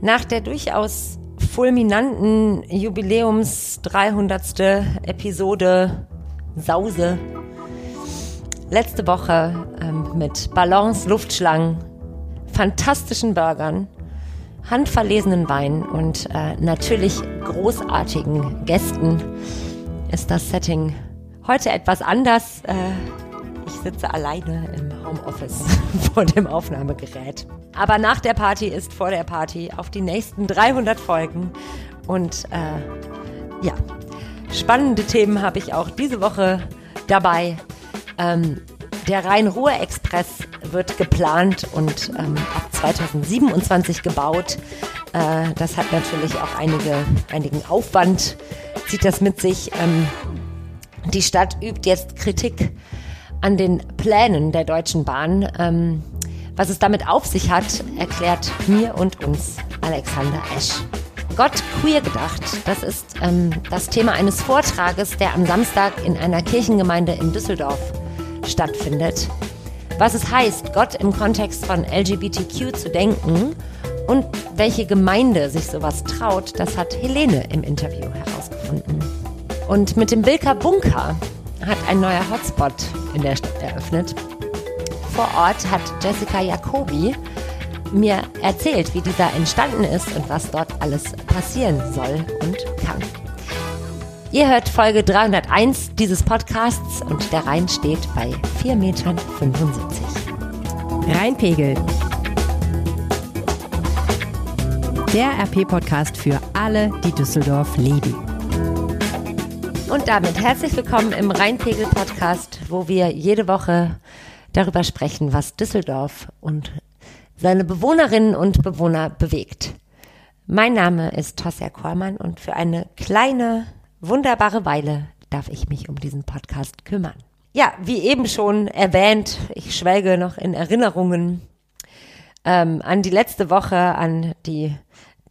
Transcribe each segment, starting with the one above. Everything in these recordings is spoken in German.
Nach der durchaus fulminanten Jubiläums 300. Episode Sause letzte Woche ähm, mit Balance Luftschlangen, fantastischen Burgern, handverlesenen Wein und äh, natürlich großartigen Gästen ist das Setting heute etwas anders. Äh, ich sitze alleine im Homeoffice vor dem Aufnahmegerät. Aber nach der Party ist vor der Party auf die nächsten 300 Folgen. Und äh, ja, spannende Themen habe ich auch diese Woche dabei. Ähm, der Rhein-Ruhr-Express wird geplant und ähm, ab 2027 gebaut. Äh, das hat natürlich auch einige, einigen Aufwand, zieht das mit sich. Ähm, die Stadt übt jetzt Kritik an den Plänen der Deutschen Bahn. Ähm, was es damit auf sich hat, erklärt mir und uns Alexander Esch. Gott queer gedacht, das ist ähm, das Thema eines Vortrages, der am Samstag in einer Kirchengemeinde in Düsseldorf stattfindet. Was es heißt, Gott im Kontext von LGBTQ zu denken und welche Gemeinde sich sowas traut, das hat Helene im Interview herausgefunden. Und mit dem Bilker Bunker hat ein neuer Hotspot in der Stadt eröffnet. Vor Ort hat Jessica Jacobi mir erzählt, wie dieser entstanden ist und was dort alles passieren soll und kann. Ihr hört Folge 301 dieses Podcasts und der Rhein steht bei 4,75 Metern. Rheinpegel. Der RP-Podcast für alle, die Düsseldorf lieben. Und damit herzlich willkommen im Rheinpegel-Podcast, wo wir jede Woche darüber sprechen, was Düsseldorf und seine Bewohnerinnen und Bewohner bewegt. Mein Name ist Tosja Kormann und für eine kleine wunderbare Weile darf ich mich um diesen Podcast kümmern. Ja, wie eben schon erwähnt, ich schwelge noch in Erinnerungen ähm, an die letzte Woche, an die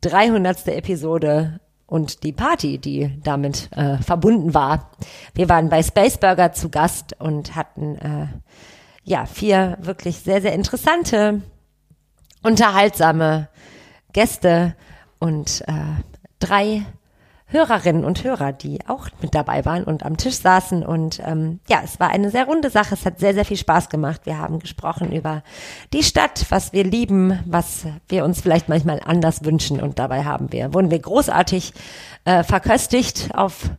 300. Episode und die Party, die damit äh, verbunden war. Wir waren bei Space Burger zu Gast und hatten äh, ja vier wirklich sehr, sehr interessante, unterhaltsame Gäste und äh, drei Hörerinnen und Hörer, die auch mit dabei waren und am Tisch saßen. Und ähm, ja, es war eine sehr runde Sache. Es hat sehr, sehr viel Spaß gemacht. Wir haben gesprochen über die Stadt, was wir lieben, was wir uns vielleicht manchmal anders wünschen. Und dabei haben wir, wurden wir großartig äh, verköstigt auf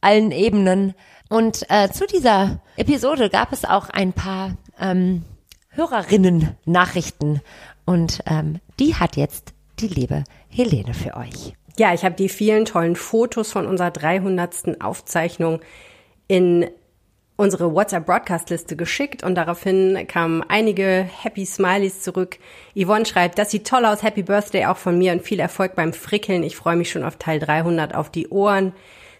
allen Ebenen. Und äh, zu dieser Episode gab es auch ein paar ähm, Hörerinnen-Nachrichten. Und ähm, die hat jetzt die liebe Helene für euch. Ja, ich habe die vielen tollen Fotos von unserer 300. Aufzeichnung in unsere WhatsApp-Broadcast-Liste geschickt und daraufhin kamen einige Happy Smileys zurück. Yvonne schreibt, das sieht toll aus, Happy Birthday auch von mir und viel Erfolg beim Frickeln. Ich freue mich schon auf Teil 300 auf die Ohren.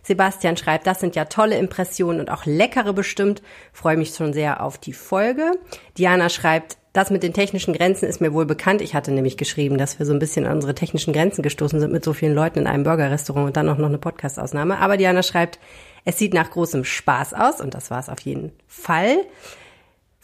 Sebastian schreibt, das sind ja tolle Impressionen und auch leckere bestimmt. Freue mich schon sehr auf die Folge. Diana schreibt, das mit den technischen Grenzen ist mir wohl bekannt. Ich hatte nämlich geschrieben, dass wir so ein bisschen an unsere technischen Grenzen gestoßen sind mit so vielen Leuten in einem Burgerrestaurant und dann auch noch eine Podcast-Ausnahme. Aber Diana schreibt, es sieht nach großem Spaß aus und das war es auf jeden Fall.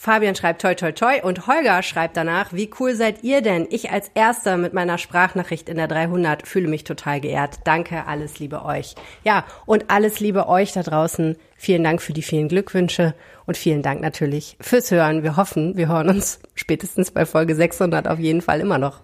Fabian schreibt toi toi toi und Holger schreibt danach, wie cool seid ihr denn? Ich als erster mit meiner Sprachnachricht in der 300 fühle mich total geehrt. Danke, alles Liebe euch. Ja, und alles Liebe euch da draußen. Vielen Dank für die vielen Glückwünsche und vielen Dank natürlich fürs Hören. Wir hoffen, wir hören uns spätestens bei Folge 600 auf jeden Fall immer noch.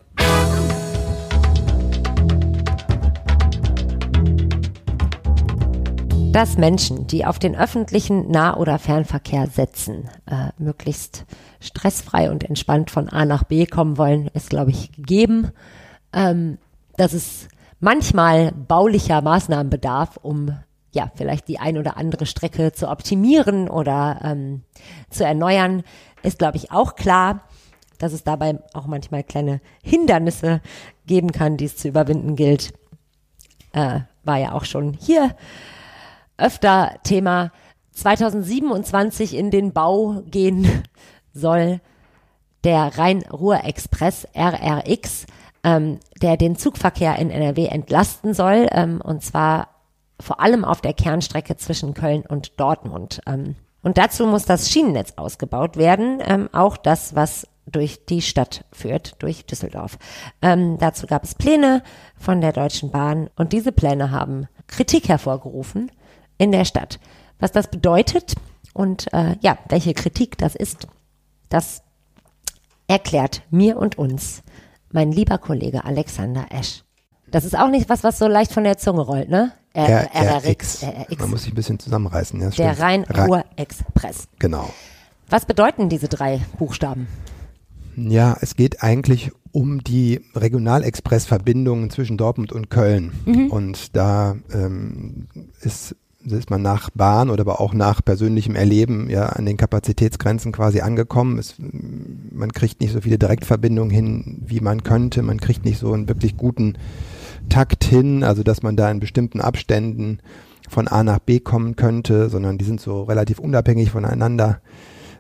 Dass Menschen, die auf den öffentlichen Nah- oder Fernverkehr setzen, äh, möglichst stressfrei und entspannt von A nach B kommen wollen, ist, glaube ich, gegeben. Ähm, dass es manchmal baulicher Maßnahmen bedarf, um ja vielleicht die ein oder andere Strecke zu optimieren oder ähm, zu erneuern, ist, glaube ich, auch klar. Dass es dabei auch manchmal kleine Hindernisse geben kann, die es zu überwinden gilt, äh, war ja auch schon hier öfter Thema 2027 in den Bau gehen soll der Rhein-Ruhr-Express RRX, ähm, der den Zugverkehr in NRW entlasten soll, ähm, und zwar vor allem auf der Kernstrecke zwischen Köln und Dortmund. Ähm, und dazu muss das Schienennetz ausgebaut werden, ähm, auch das, was durch die Stadt führt, durch Düsseldorf. Ähm, dazu gab es Pläne von der Deutschen Bahn und diese Pläne haben Kritik hervorgerufen in der Stadt. Was das bedeutet und äh, ja, welche Kritik das ist, das erklärt mir und uns mein lieber Kollege Alexander Esch. Das ist auch nicht was, was so leicht von der Zunge rollt, ne? R RRX. RRX. Man muss sich ein bisschen zusammenreißen. Ja, der Rhein-Ruhr-Express. Genau. Was bedeuten diese drei Buchstaben? Ja, es geht eigentlich um die Regionalexpress-Verbindungen zwischen Dortmund und Köln. Mhm. Und da ähm, ist, ist man nach Bahn oder aber auch nach persönlichem Erleben ja an den Kapazitätsgrenzen quasi angekommen. Es, man kriegt nicht so viele Direktverbindungen hin, wie man könnte. Man kriegt nicht so einen wirklich guten Takt hin, also dass man da in bestimmten Abständen von A nach B kommen könnte, sondern die sind so relativ unabhängig voneinander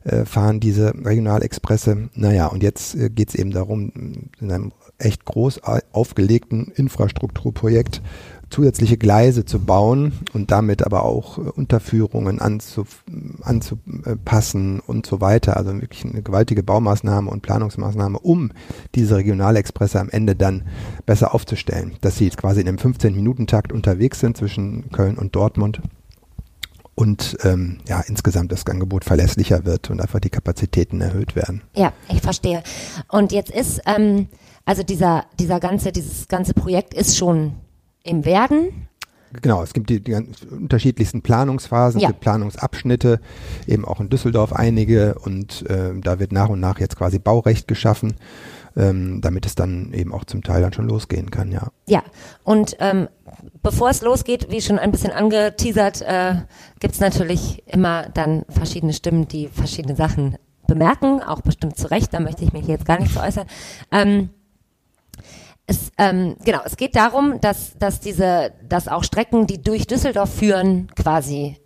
äh, fahren diese Regionalexpresse. Naja, und jetzt äh, geht es eben darum, in einem echt groß aufgelegten Infrastrukturprojekt zusätzliche Gleise zu bauen und damit aber auch äh, Unterführungen anzuf anzupassen und so weiter. Also wirklich eine gewaltige Baumaßnahme und Planungsmaßnahme, um diese Regionalexpresse am Ende dann besser aufzustellen. Dass sie jetzt quasi in einem 15-Minuten-Takt unterwegs sind zwischen Köln und Dortmund und ähm, ja, insgesamt das Angebot verlässlicher wird und einfach die Kapazitäten erhöht werden. Ja, ich verstehe. Und jetzt ist, ähm, also dieser, dieser ganze, dieses ganze Projekt ist schon im Werden. Genau, es gibt die, die unterschiedlichsten Planungsphasen, ja. es gibt Planungsabschnitte, eben auch in Düsseldorf einige und äh, da wird nach und nach jetzt quasi Baurecht geschaffen, ähm, damit es dann eben auch zum Teil dann schon losgehen kann, ja. Ja, und ähm, bevor es losgeht, wie schon ein bisschen angeteasert, äh, gibt es natürlich immer dann verschiedene Stimmen, die verschiedene Sachen bemerken, auch bestimmt zu Recht, da möchte ich mich jetzt gar nicht so äußern. Ähm, es, ähm, genau, es geht darum, dass, dass diese, dass auch Strecken, die durch Düsseldorf führen, quasi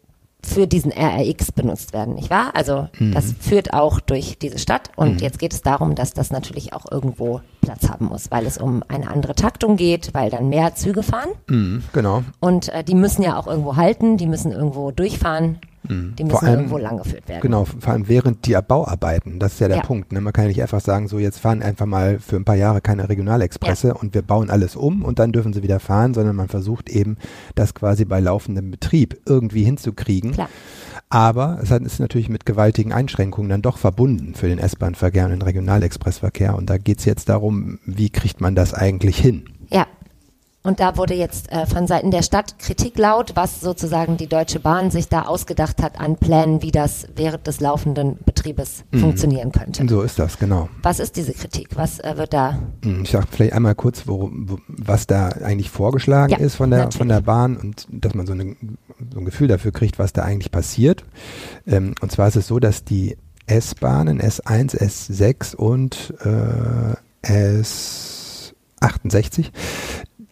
für diesen RRX benutzt werden, nicht wahr? Also mhm. das führt auch durch diese Stadt und mhm. jetzt geht es darum, dass das natürlich auch irgendwo Platz haben muss, weil es um eine andere Taktung geht, weil dann mehr Züge fahren. Mhm, genau. Und äh, die müssen ja auch irgendwo halten, die müssen irgendwo durchfahren Mhm. Die müssen allem, irgendwo langgeführt werden. Genau, vor allem während die Bauarbeiten, das ist ja der ja. Punkt. Ne? Man kann ja nicht einfach sagen, so jetzt fahren einfach mal für ein paar Jahre keine Regionalexpresse ja. und wir bauen alles um und dann dürfen sie wieder fahren, sondern man versucht eben, das quasi bei laufendem Betrieb irgendwie hinzukriegen. Klar. Aber es ist natürlich mit gewaltigen Einschränkungen dann doch verbunden für den S-Bahn-Verkehr und den Regionalexpressverkehr. Und da geht es jetzt darum, wie kriegt man das eigentlich hin? Und da wurde jetzt äh, von Seiten der Stadt Kritik laut, was sozusagen die Deutsche Bahn sich da ausgedacht hat an Plänen, wie das während des laufenden Betriebes mhm. funktionieren könnte. So ist das, genau. Was ist diese Kritik? Was äh, wird da? Mhm, ich sage vielleicht einmal kurz, wo, wo, was da eigentlich vorgeschlagen ja, ist von der, von der Bahn und dass man so, eine, so, ein Gefühl dafür kriegt, was da eigentlich passiert. Ähm, und zwar ist es so, dass die S-Bahnen S1, S6 und äh, S68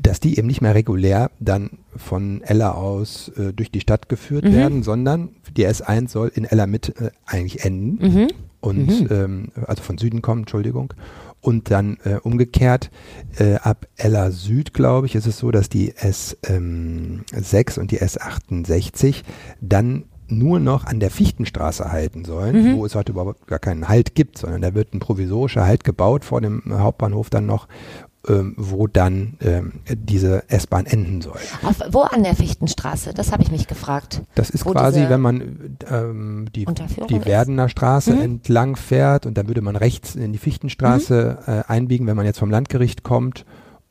dass die eben nicht mehr regulär dann von Ella aus äh, durch die Stadt geführt mhm. werden, sondern die S1 soll in Ella mit äh, eigentlich enden mhm. und mhm. Ähm, also von Süden kommen, Entschuldigung. Und dann äh, umgekehrt äh, ab Ella Süd, glaube ich, ist es so, dass die S6 ähm, und die S68 dann nur noch an der Fichtenstraße halten sollen, mhm. wo es heute überhaupt gar keinen Halt gibt, sondern da wird ein provisorischer Halt gebaut vor dem Hauptbahnhof dann noch ähm, wo dann ähm, diese S-Bahn enden soll. Auf, wo an der Fichtenstraße? Das habe ich mich gefragt. Das ist quasi, wenn man ähm, die, die Werdener Straße mhm. entlang fährt und dann würde man rechts in die Fichtenstraße mhm. äh, einbiegen, wenn man jetzt vom Landgericht kommt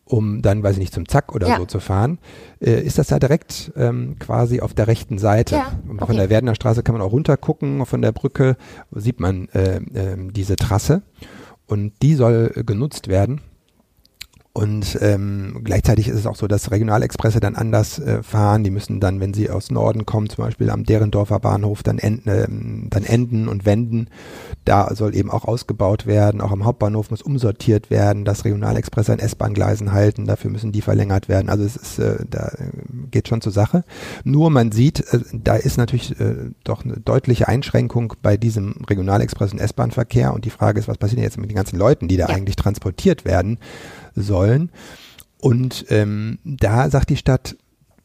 um dann, weiß ich nicht, zum Zack oder ja. so zu fahren, äh, ist das da direkt ähm, quasi auf der rechten Seite. Ja, okay. Von der Werdener Straße kann man auch runtergucken, von der Brücke sieht man äh, äh, diese Trasse und die soll genutzt werden und ähm, gleichzeitig ist es auch so, dass Regionalexpresse dann anders äh, fahren. Die müssen dann, wenn sie aus Norden kommen, zum Beispiel am Derendorfer Bahnhof, dann, enden, äh, dann enden und wenden. Da soll eben auch ausgebaut werden. Auch am Hauptbahnhof muss umsortiert werden, dass Regionalexpresse an S-Bahn-Gleisen halten. Dafür müssen die verlängert werden. Also es ist, äh, da geht schon zur Sache. Nur man sieht, äh, da ist natürlich äh, doch eine deutliche Einschränkung bei diesem Regionalexpress- und S-Bahn-Verkehr. Und die Frage ist, was passiert jetzt mit den ganzen Leuten, die da ja. eigentlich transportiert werden? Sollen. Und ähm, da sagt die Stadt,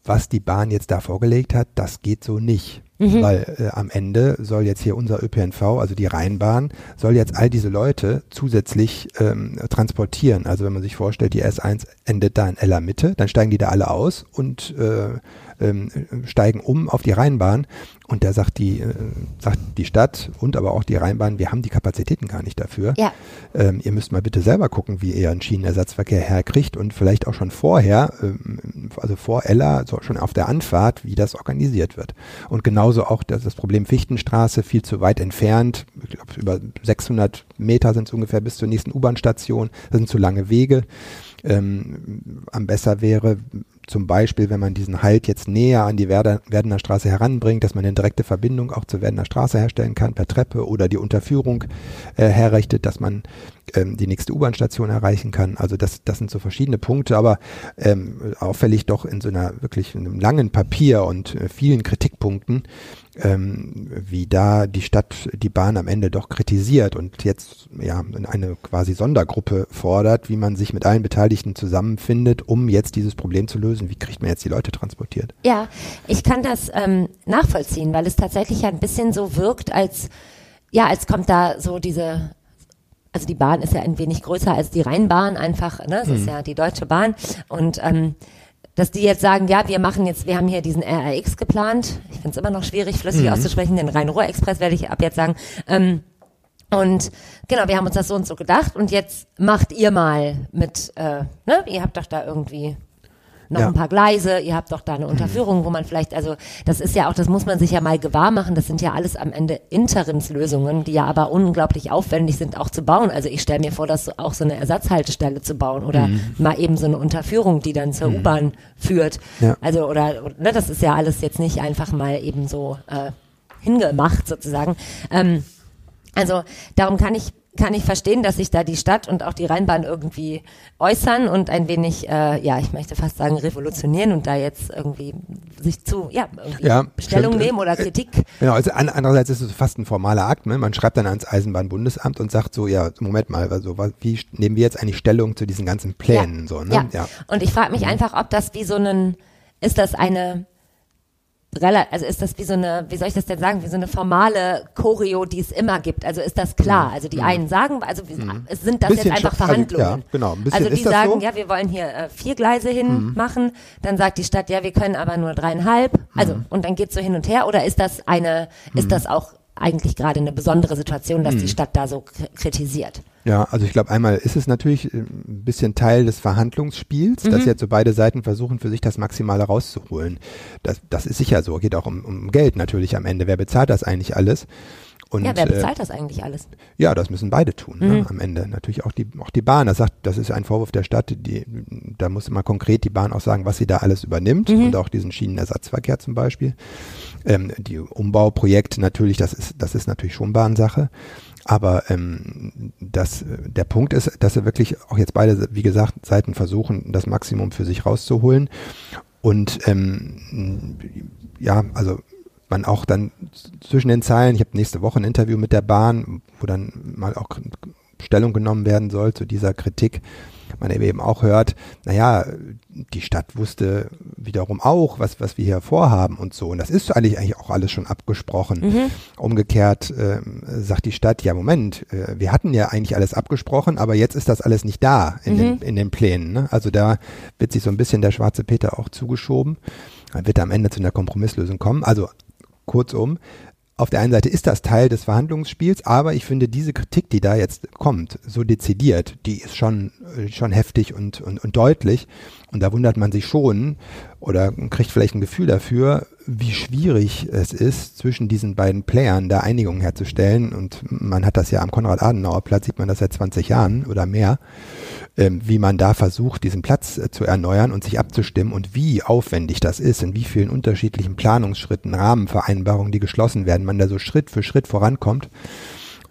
was die Bahn jetzt da vorgelegt hat, das geht so nicht. Mhm. Weil äh, am Ende soll jetzt hier unser ÖPNV, also die Rheinbahn, soll jetzt all diese Leute zusätzlich ähm, transportieren. Also wenn man sich vorstellt, die S1 endet da in Ella Mitte, dann steigen die da alle aus und äh, ähm, steigen um auf die Rheinbahn und da sagt die, äh, sagt die Stadt und aber auch die Rheinbahn, wir haben die Kapazitäten gar nicht dafür. Ja. Ähm, ihr müsst mal bitte selber gucken, wie ihr einen Schienenersatzverkehr herkriegt und vielleicht auch schon vorher, ähm, also vor Ella, so schon auf der Anfahrt, wie das organisiert wird. Und genauso auch das, das Problem Fichtenstraße, viel zu weit entfernt, ich glaube über 600 Meter sind es ungefähr bis zur nächsten U-Bahn-Station, das sind zu lange Wege. Ähm, am besser wäre, zum Beispiel, wenn man diesen Halt jetzt näher an die Werder, Werdener Straße heranbringt, dass man eine direkte Verbindung auch zur Werdener Straße herstellen kann per Treppe oder die Unterführung äh, herrichtet, dass man ähm, die nächste U-Bahn-Station erreichen kann. Also das, das sind so verschiedene Punkte, aber ähm, auffällig doch in so einer wirklich einem langen Papier und äh, vielen Kritikpunkten, ähm, wie da die Stadt die Bahn am Ende doch kritisiert und jetzt ja eine quasi Sondergruppe fordert, wie man sich mit allen Beteiligten zusammenfindet, um jetzt dieses Problem zu lösen. Wie kriegt man jetzt die Leute transportiert? Ja, ich kann das ähm, nachvollziehen, weil es tatsächlich ein bisschen so wirkt, als ja, als kommt da so diese also die Bahn ist ja ein wenig größer als die Rheinbahn einfach, ne? Das mhm. ist ja die Deutsche Bahn. Und ähm, dass die jetzt sagen, ja, wir machen jetzt, wir haben hier diesen RRX geplant. Ich finde es immer noch schwierig, flüssig mhm. auszusprechen. Den Rhein-Ruhr-Express werde ich ab jetzt sagen. Ähm, und genau, wir haben uns das so und so gedacht und jetzt macht ihr mal mit, äh, ne, ihr habt doch da irgendwie noch ja. ein paar Gleise, ihr habt doch da eine Unterführung, wo man vielleicht, also das ist ja auch, das muss man sich ja mal gewahr machen, das sind ja alles am Ende Interimslösungen, die ja aber unglaublich aufwendig sind auch zu bauen. Also ich stelle mir vor, dass auch so eine Ersatzhaltestelle zu bauen oder mhm. mal eben so eine Unterführung, die dann zur mhm. U-Bahn führt. Ja. Also oder, ne, das ist ja alles jetzt nicht einfach mal eben so äh, hingemacht sozusagen. Ähm, also darum kann ich kann ich verstehen, dass sich da die Stadt und auch die Rheinbahn irgendwie äußern und ein wenig, äh, ja, ich möchte fast sagen, revolutionieren und da jetzt irgendwie sich zu, ja, ja, Stellung stimmt. nehmen oder Kritik. Genau, also andererseits ist es fast ein formaler Akt, ne? Man schreibt dann ans Eisenbahnbundesamt und sagt so, ja, Moment mal, also wie nehmen wir jetzt eigentlich Stellung zu diesen ganzen Plänen ja. so, ne? Ja. ja. Und ich frage mich mhm. einfach, ob das wie so ein, ist das eine also ist das wie so eine, wie soll ich das denn sagen, wie so eine formale Choreo, die es immer gibt. Also ist das klar. Mhm. Also die mhm. einen sagen, also mhm. es sind das bisschen jetzt einfach Verhandlungen. Also, ja, genau, ein bisschen also die sagen, so? ja, wir wollen hier äh, vier Gleise hinmachen. Mhm. Dann sagt die Stadt, ja, wir können aber nur dreieinhalb. Also mhm. und dann geht's so hin und her. Oder ist das eine, ist mhm. das auch eigentlich gerade eine besondere Situation, dass die Stadt da so kritisiert? Ja, also ich glaube, einmal ist es natürlich äh, ein bisschen Teil des Verhandlungsspiels, mhm. dass jetzt so beide Seiten versuchen, für sich das Maximale rauszuholen. Das, das ist sicher so. Geht auch um, um Geld natürlich am Ende. Wer bezahlt das eigentlich alles? Und, ja, wer äh, bezahlt äh, das eigentlich alles? Ja, das müssen beide tun ne, mhm. ne, am Ende. Natürlich auch die, auch die Bahn. Das sagt, das ist ein Vorwurf der Stadt. Die, da muss immer konkret die Bahn auch sagen, was sie da alles übernimmt mhm. und auch diesen Schienenersatzverkehr zum Beispiel. Ähm, die Umbauprojekte natürlich, das ist, das ist natürlich schon Bahnsache. Aber ähm, das, der Punkt ist, dass sie wirklich auch jetzt beide, wie gesagt, Seiten versuchen, das Maximum für sich rauszuholen. Und ähm, ja, also man auch dann zwischen den Zeilen, ich habe nächste Woche ein Interview mit der Bahn, wo dann mal auch Stellung genommen werden soll zu dieser Kritik, man eben auch hört, naja, die Stadt wusste wiederum auch, was, was wir hier vorhaben und so. Und das ist eigentlich, eigentlich auch alles schon abgesprochen. Mhm. Umgekehrt äh, sagt die Stadt, ja Moment, äh, wir hatten ja eigentlich alles abgesprochen, aber jetzt ist das alles nicht da in, mhm. den, in den Plänen. Ne? Also da wird sich so ein bisschen der schwarze Peter auch zugeschoben. Dann wird er am Ende zu einer Kompromisslösung kommen. Also kurzum, auf der einen Seite ist das Teil des Verhandlungsspiels, aber ich finde diese Kritik, die da jetzt kommt, so dezidiert, die ist schon, äh, schon heftig und, und, und deutlich. Und da wundert man sich schon oder kriegt vielleicht ein Gefühl dafür, wie schwierig es ist, zwischen diesen beiden Playern da Einigung herzustellen. Und man hat das ja am Konrad-Adenauer-Platz, sieht man das seit 20 Jahren oder mehr, ähm, wie man da versucht, diesen Platz äh, zu erneuern und sich abzustimmen und wie aufwendig das ist, in wie vielen unterschiedlichen Planungsschritten, Rahmenvereinbarungen, die geschlossen werden, man da so Schritt für Schritt vorankommt.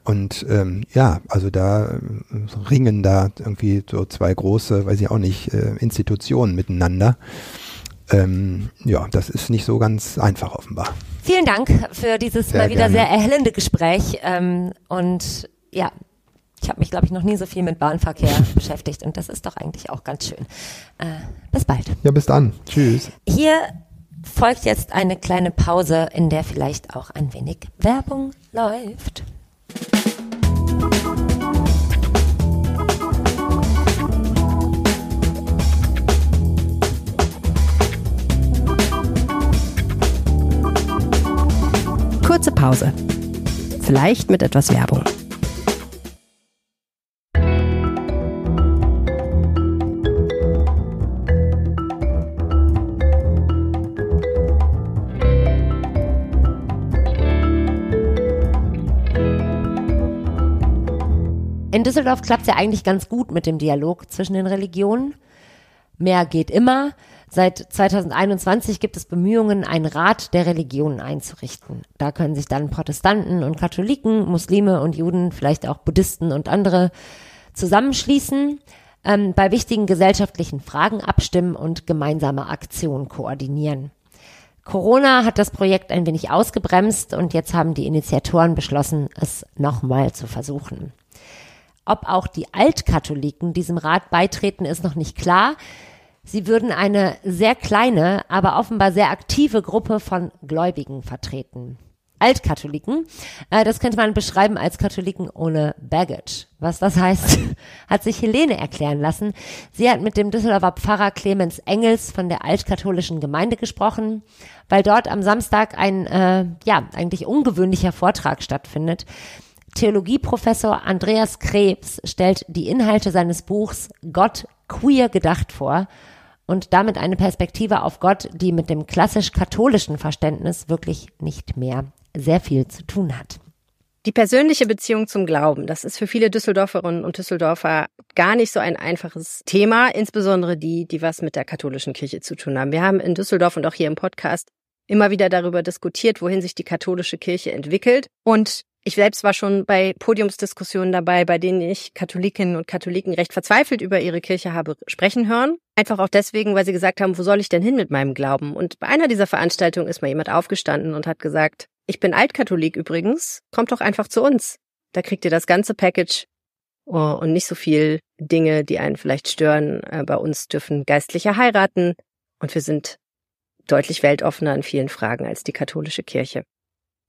Und ähm, ja, also da äh, ringen da irgendwie so zwei große, weiß ich auch nicht, äh, Institutionen miteinander. Ähm, ja, das ist nicht so ganz einfach offenbar. Vielen Dank für dieses sehr mal wieder gerne. sehr erhellende Gespräch. Ähm, und ja, ich habe mich, glaube ich, noch nie so viel mit Bahnverkehr beschäftigt und das ist doch eigentlich auch ganz schön. Äh, bis bald. Ja, bis dann. Tschüss. Hier folgt jetzt eine kleine Pause, in der vielleicht auch ein wenig Werbung läuft. Kurze Pause. Vielleicht mit etwas Werbung. Düsseldorf klappt es ja eigentlich ganz gut mit dem Dialog zwischen den Religionen. Mehr geht immer. Seit 2021 gibt es Bemühungen, einen Rat der Religionen einzurichten. Da können sich dann Protestanten und Katholiken, Muslime und Juden, vielleicht auch Buddhisten und andere zusammenschließen, ähm, bei wichtigen gesellschaftlichen Fragen abstimmen und gemeinsame Aktionen koordinieren. Corona hat das Projekt ein wenig ausgebremst und jetzt haben die Initiatoren beschlossen, es nochmal zu versuchen. Ob auch die Altkatholiken diesem Rat beitreten, ist noch nicht klar. Sie würden eine sehr kleine, aber offenbar sehr aktive Gruppe von Gläubigen vertreten. Altkatholiken, äh, das könnte man beschreiben als Katholiken ohne Baggage. Was das heißt, hat sich Helene erklären lassen. Sie hat mit dem Düsseldorfer Pfarrer Clemens Engels von der altkatholischen Gemeinde gesprochen, weil dort am Samstag ein, äh, ja, eigentlich ungewöhnlicher Vortrag stattfindet. Theologieprofessor Andreas Krebs stellt die Inhalte seines Buchs Gott queer gedacht vor und damit eine Perspektive auf Gott, die mit dem klassisch-katholischen Verständnis wirklich nicht mehr sehr viel zu tun hat. Die persönliche Beziehung zum Glauben, das ist für viele Düsseldorferinnen und Düsseldorfer gar nicht so ein einfaches Thema, insbesondere die, die was mit der katholischen Kirche zu tun haben. Wir haben in Düsseldorf und auch hier im Podcast immer wieder darüber diskutiert, wohin sich die katholische Kirche entwickelt. Und ich selbst war schon bei Podiumsdiskussionen dabei, bei denen ich Katholikinnen und Katholiken recht verzweifelt über ihre Kirche habe sprechen hören. Einfach auch deswegen, weil sie gesagt haben, wo soll ich denn hin mit meinem Glauben? Und bei einer dieser Veranstaltungen ist mal jemand aufgestanden und hat gesagt, ich bin Altkatholik übrigens, kommt doch einfach zu uns. Da kriegt ihr das ganze Package oh, und nicht so viel Dinge, die einen vielleicht stören. Äh, bei uns dürfen Geistliche heiraten und wir sind deutlich weltoffener in vielen Fragen als die katholische Kirche.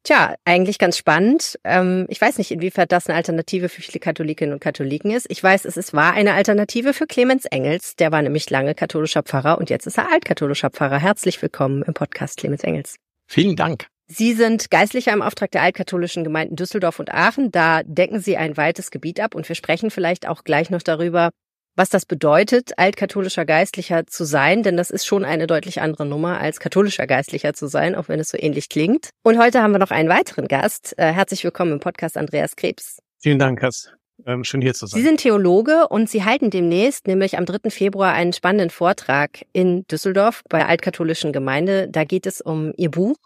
Tja, eigentlich ganz spannend. Ähm, ich weiß nicht, inwiefern das eine Alternative für viele Katholikinnen und Katholiken ist. Ich weiß, es ist, war eine Alternative für Clemens Engels. Der war nämlich lange katholischer Pfarrer und jetzt ist er altkatholischer Pfarrer. Herzlich willkommen im Podcast Clemens Engels. Vielen Dank. Sie sind Geistlicher im Auftrag der altkatholischen Gemeinden Düsseldorf und Aachen. Da decken Sie ein weites Gebiet ab und wir sprechen vielleicht auch gleich noch darüber, was das bedeutet, altkatholischer Geistlicher zu sein, denn das ist schon eine deutlich andere Nummer, als katholischer Geistlicher zu sein, auch wenn es so ähnlich klingt. Und heute haben wir noch einen weiteren Gast. Äh, herzlich willkommen im Podcast Andreas Krebs. Vielen Dank, Kass. Ähm, schön hier zu sein. Sie sind Theologe und Sie halten demnächst, nämlich am 3. Februar, einen spannenden Vortrag in Düsseldorf bei der altkatholischen Gemeinde. Da geht es um Ihr Buch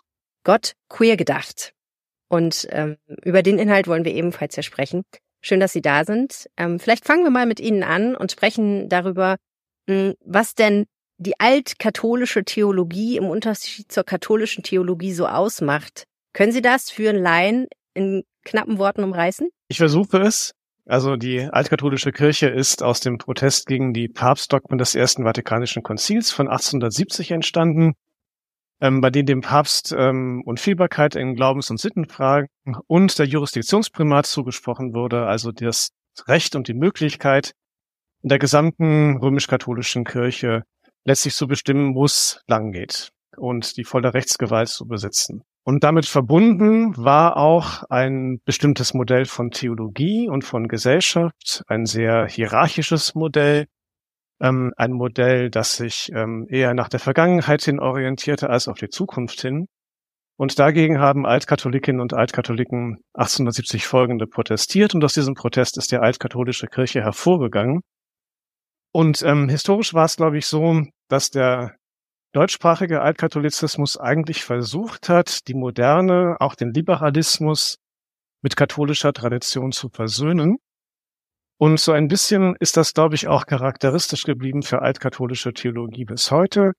Gott queer gedacht. Und ähm, über den Inhalt wollen wir ebenfalls ja sprechen. Schön, dass Sie da sind. Ähm, vielleicht fangen wir mal mit Ihnen an und sprechen darüber, hm, was denn die altkatholische Theologie im Unterschied zur katholischen Theologie so ausmacht. Können Sie das für einen Laien in knappen Worten umreißen? Ich versuche es. Also die altkatholische Kirche ist aus dem Protest gegen die Papstdogmen des Ersten Vatikanischen Konzils von 1870 entstanden ähm, bei denen dem Papst ähm, Unfehlbarkeit in Glaubens- und Sittenfragen und der Jurisdiktionsprimat zugesprochen wurde, also das Recht und die Möglichkeit, in der gesamten römisch-katholischen Kirche letztlich zu bestimmen, wo es lang geht und die volle Rechtsgewalt zu besitzen. Und damit verbunden war auch ein bestimmtes Modell von Theologie und von Gesellschaft, ein sehr hierarchisches Modell, ähm, ein Modell, das sich ähm, eher nach der Vergangenheit hin orientierte als auf die Zukunft hin. Und dagegen haben Altkatholikinnen und Altkatholiken 1870 folgende protestiert und aus diesem Protest ist die altkatholische Kirche hervorgegangen. Und ähm, historisch war es, glaube ich, so, dass der deutschsprachige Altkatholizismus eigentlich versucht hat, die Moderne, auch den Liberalismus mit katholischer Tradition zu versöhnen. Und so ein bisschen ist das, glaube ich, auch charakteristisch geblieben für altkatholische Theologie bis heute.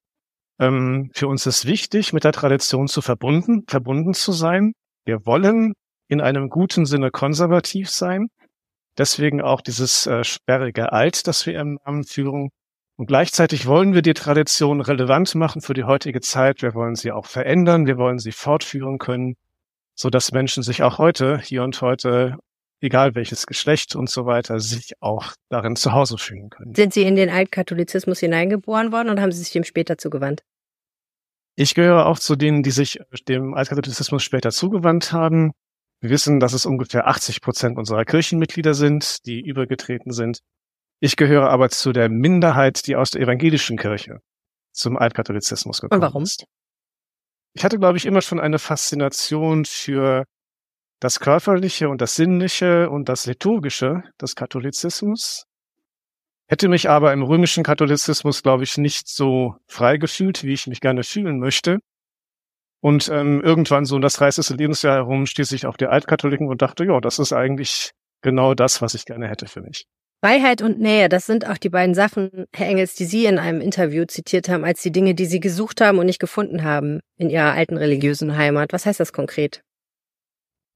Ähm, für uns ist wichtig, mit der Tradition zu verbunden, verbunden zu sein. Wir wollen in einem guten Sinne konservativ sein. Deswegen auch dieses äh, sperrige Alt, das wir im Namen führen. Und gleichzeitig wollen wir die Tradition relevant machen für die heutige Zeit. Wir wollen sie auch verändern. Wir wollen sie fortführen können, so dass Menschen sich auch heute, hier und heute, egal welches Geschlecht und so weiter, sich auch darin zu Hause fühlen können. Sind Sie in den Altkatholizismus hineingeboren worden oder haben Sie sich dem später zugewandt? Ich gehöre auch zu denen, die sich dem Altkatholizismus später zugewandt haben. Wir wissen, dass es ungefähr 80 Prozent unserer Kirchenmitglieder sind, die übergetreten sind. Ich gehöre aber zu der Minderheit, die aus der evangelischen Kirche zum Altkatholizismus gekommen Und warum? ist. Ich hatte, glaube ich, immer schon eine Faszination für das Körperliche und das Sinnliche und das Liturgische des Katholizismus. Hätte mich aber im römischen Katholizismus, glaube ich, nicht so frei gefühlt, wie ich mich gerne fühlen möchte. Und ähm, irgendwann so um das 30. Lebensjahr herum stieß ich auf die Altkatholiken und dachte, ja, das ist eigentlich genau das, was ich gerne hätte für mich. Freiheit und Nähe, das sind auch die beiden Sachen, Herr Engels, die Sie in einem Interview zitiert haben, als die Dinge, die Sie gesucht haben und nicht gefunden haben in Ihrer alten religiösen Heimat. Was heißt das konkret?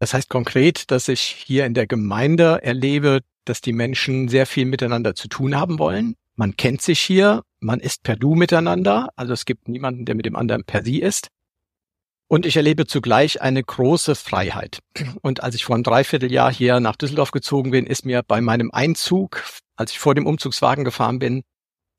Das heißt konkret, dass ich hier in der Gemeinde erlebe, dass die Menschen sehr viel miteinander zu tun haben wollen. Man kennt sich hier, man ist per Du miteinander, also es gibt niemanden, der mit dem anderen per Sie ist. Und ich erlebe zugleich eine große Freiheit. Und als ich vor einem Dreivierteljahr hier nach Düsseldorf gezogen bin, ist mir bei meinem Einzug, als ich vor dem Umzugswagen gefahren bin,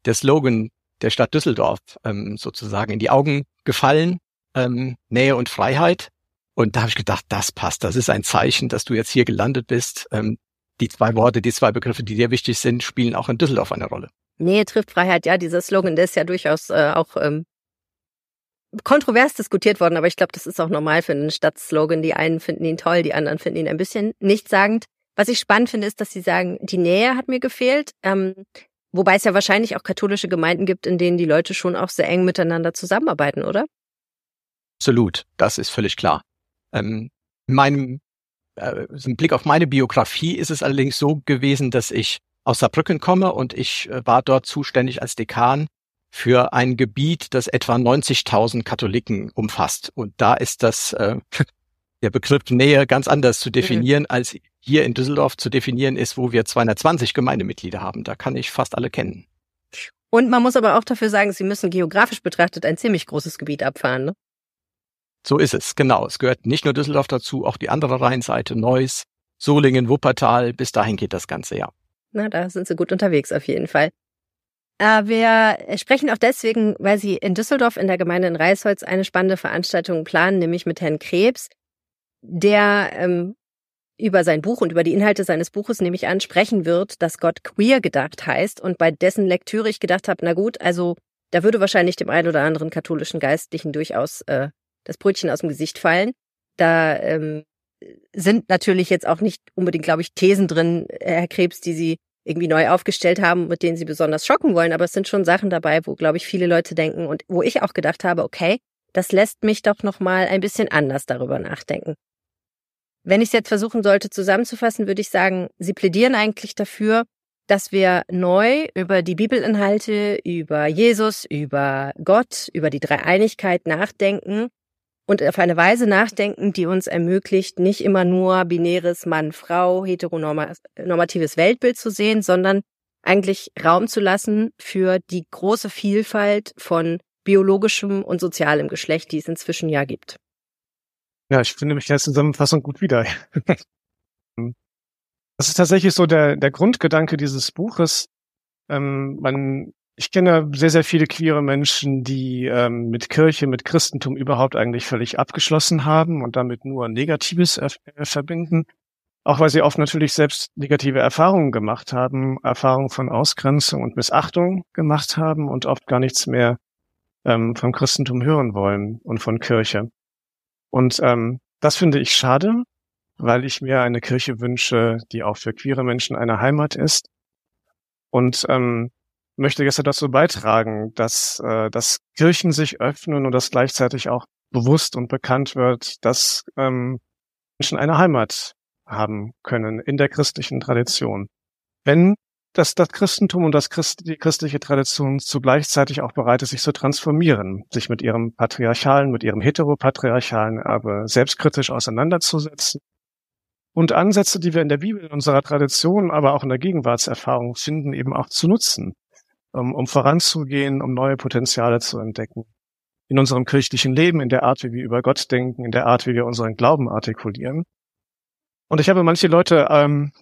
der Slogan der Stadt Düsseldorf ähm, sozusagen in die Augen gefallen, ähm, Nähe und Freiheit. Und da habe ich gedacht, das passt, das ist ein Zeichen, dass du jetzt hier gelandet bist. Ähm, die zwei Worte, die zwei Begriffe, die dir wichtig sind, spielen auch in Düsseldorf eine Rolle. Nähe trifft Freiheit, ja, dieser Slogan, der ist ja durchaus äh, auch ähm, kontrovers diskutiert worden, aber ich glaube, das ist auch normal für einen Stadtslogan. Die einen finden ihn toll, die anderen finden ihn ein bisschen nichtssagend. Was ich spannend finde, ist, dass sie sagen, die Nähe hat mir gefehlt. Ähm, wobei es ja wahrscheinlich auch katholische Gemeinden gibt, in denen die Leute schon auch sehr eng miteinander zusammenarbeiten, oder? Absolut, das ist völlig klar. Ähm, in meinem äh, im Blick auf meine Biografie ist es allerdings so gewesen, dass ich aus Saarbrücken komme und ich äh, war dort zuständig als Dekan für ein Gebiet, das etwa 90.000 Katholiken umfasst. Und da ist das äh, der Begriff Nähe ganz anders zu definieren, mhm. als hier in Düsseldorf zu definieren ist, wo wir 220 Gemeindemitglieder haben. Da kann ich fast alle kennen. Und man muss aber auch dafür sagen, Sie müssen geografisch betrachtet ein ziemlich großes Gebiet abfahren. Ne? So ist es, genau. Es gehört nicht nur Düsseldorf dazu, auch die andere Rheinseite, Neuss, Solingen, Wuppertal. Bis dahin geht das Ganze, ja. Na, da sind Sie gut unterwegs auf jeden Fall. Äh, wir sprechen auch deswegen, weil Sie in Düsseldorf in der Gemeinde in Reisholz eine spannende Veranstaltung planen, nämlich mit Herrn Krebs, der ähm, über sein Buch und über die Inhalte seines Buches nämlich ansprechen wird, dass Gott queer gedacht heißt und bei dessen Lektüre ich gedacht habe, na gut, also da würde wahrscheinlich dem einen oder anderen katholischen Geistlichen durchaus äh, das Brötchen aus dem Gesicht fallen. Da ähm, sind natürlich jetzt auch nicht unbedingt, glaube ich, Thesen drin, Herr Krebs, die Sie irgendwie neu aufgestellt haben, mit denen sie besonders schocken wollen. Aber es sind schon Sachen dabei, wo, glaube ich, viele Leute denken und wo ich auch gedacht habe, okay, das lässt mich doch nochmal ein bisschen anders darüber nachdenken. Wenn ich es jetzt versuchen sollte zusammenzufassen, würde ich sagen, Sie plädieren eigentlich dafür, dass wir neu über die Bibelinhalte, über Jesus, über Gott, über die Dreieinigkeit nachdenken und auf eine Weise nachdenken, die uns ermöglicht, nicht immer nur binäres Mann-Frau, heteronormatives Weltbild zu sehen, sondern eigentlich Raum zu lassen für die große Vielfalt von biologischem und sozialem Geschlecht, die es inzwischen ja gibt. Ja, ich finde mich in der Zusammenfassung gut wieder. das ist tatsächlich so der, der Grundgedanke dieses Buches. Ähm, man ich kenne sehr, sehr viele queere Menschen, die ähm, mit Kirche, mit Christentum überhaupt eigentlich völlig abgeschlossen haben und damit nur Negatives äh, verbinden. Auch weil sie oft natürlich selbst negative Erfahrungen gemacht haben, Erfahrungen von Ausgrenzung und Missachtung gemacht haben und oft gar nichts mehr ähm, vom Christentum hören wollen und von Kirche. Und ähm, das finde ich schade, weil ich mir eine Kirche wünsche, die auch für queere Menschen eine Heimat ist. Und ähm, möchte gestern dazu beitragen, dass, äh, dass Kirchen sich öffnen und dass gleichzeitig auch bewusst und bekannt wird, dass ähm, Menschen eine Heimat haben können in der christlichen Tradition. Wenn das, das Christentum und das Christ, die christliche Tradition zugleichzeitig auch bereit ist, sich zu transformieren, sich mit ihrem patriarchalen, mit ihrem heteropatriarchalen Erbe selbstkritisch auseinanderzusetzen und Ansätze, die wir in der Bibel, in unserer Tradition, aber auch in der Gegenwartserfahrung finden, eben auch zu nutzen um, um voranzugehen, um neue Potenziale zu entdecken. In unserem kirchlichen Leben, in der Art, wie wir über Gott denken, in der Art, wie wir unseren Glauben artikulieren. Und ich habe manche Leute, ähm,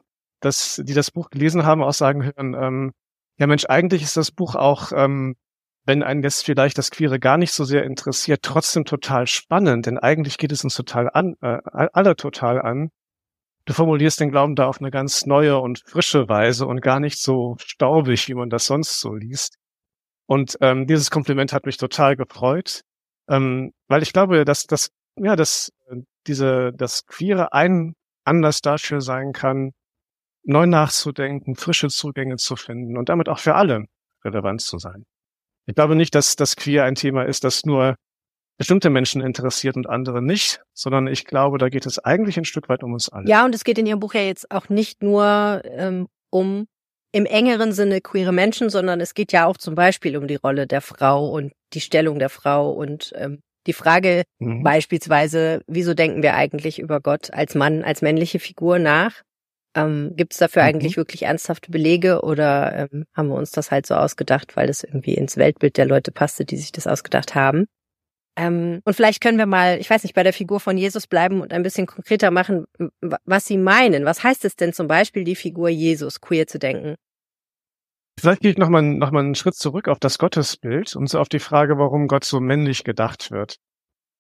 das, die das Buch gelesen haben, auch sagen hören, ähm, ja Mensch, eigentlich ist das Buch auch, ähm, wenn einen jetzt vielleicht das Queere gar nicht so sehr interessiert, trotzdem total spannend, denn eigentlich geht es uns total an, äh, alle total an. Du formulierst den Glauben da auf eine ganz neue und frische Weise und gar nicht so staubig, wie man das sonst so liest. Und ähm, dieses Kompliment hat mich total gefreut, ähm, weil ich glaube, dass das ja, dass äh, diese das Queere ein Anlass dafür sein kann, neu nachzudenken, frische Zugänge zu finden und damit auch für alle relevant zu sein. Ich glaube nicht, dass das Queer ein Thema ist, das nur bestimmte Menschen interessiert und andere nicht, sondern ich glaube, da geht es eigentlich ein Stück weit um uns alle. Ja, und es geht in Ihrem Buch ja jetzt auch nicht nur ähm, um im engeren Sinne queere Menschen, sondern es geht ja auch zum Beispiel um die Rolle der Frau und die Stellung der Frau und ähm, die Frage mhm. beispielsweise, wieso denken wir eigentlich über Gott als Mann, als männliche Figur nach? Ähm, Gibt es dafür mhm. eigentlich wirklich ernsthafte Belege oder ähm, haben wir uns das halt so ausgedacht, weil das irgendwie ins Weltbild der Leute passte, die sich das ausgedacht haben? Ähm, und vielleicht können wir mal, ich weiß nicht, bei der Figur von Jesus bleiben und ein bisschen konkreter machen, was Sie meinen. Was heißt es denn zum Beispiel, die Figur Jesus queer zu denken? Vielleicht gehe ich nochmal noch mal einen Schritt zurück auf das Gottesbild und so auf die Frage, warum Gott so männlich gedacht wird.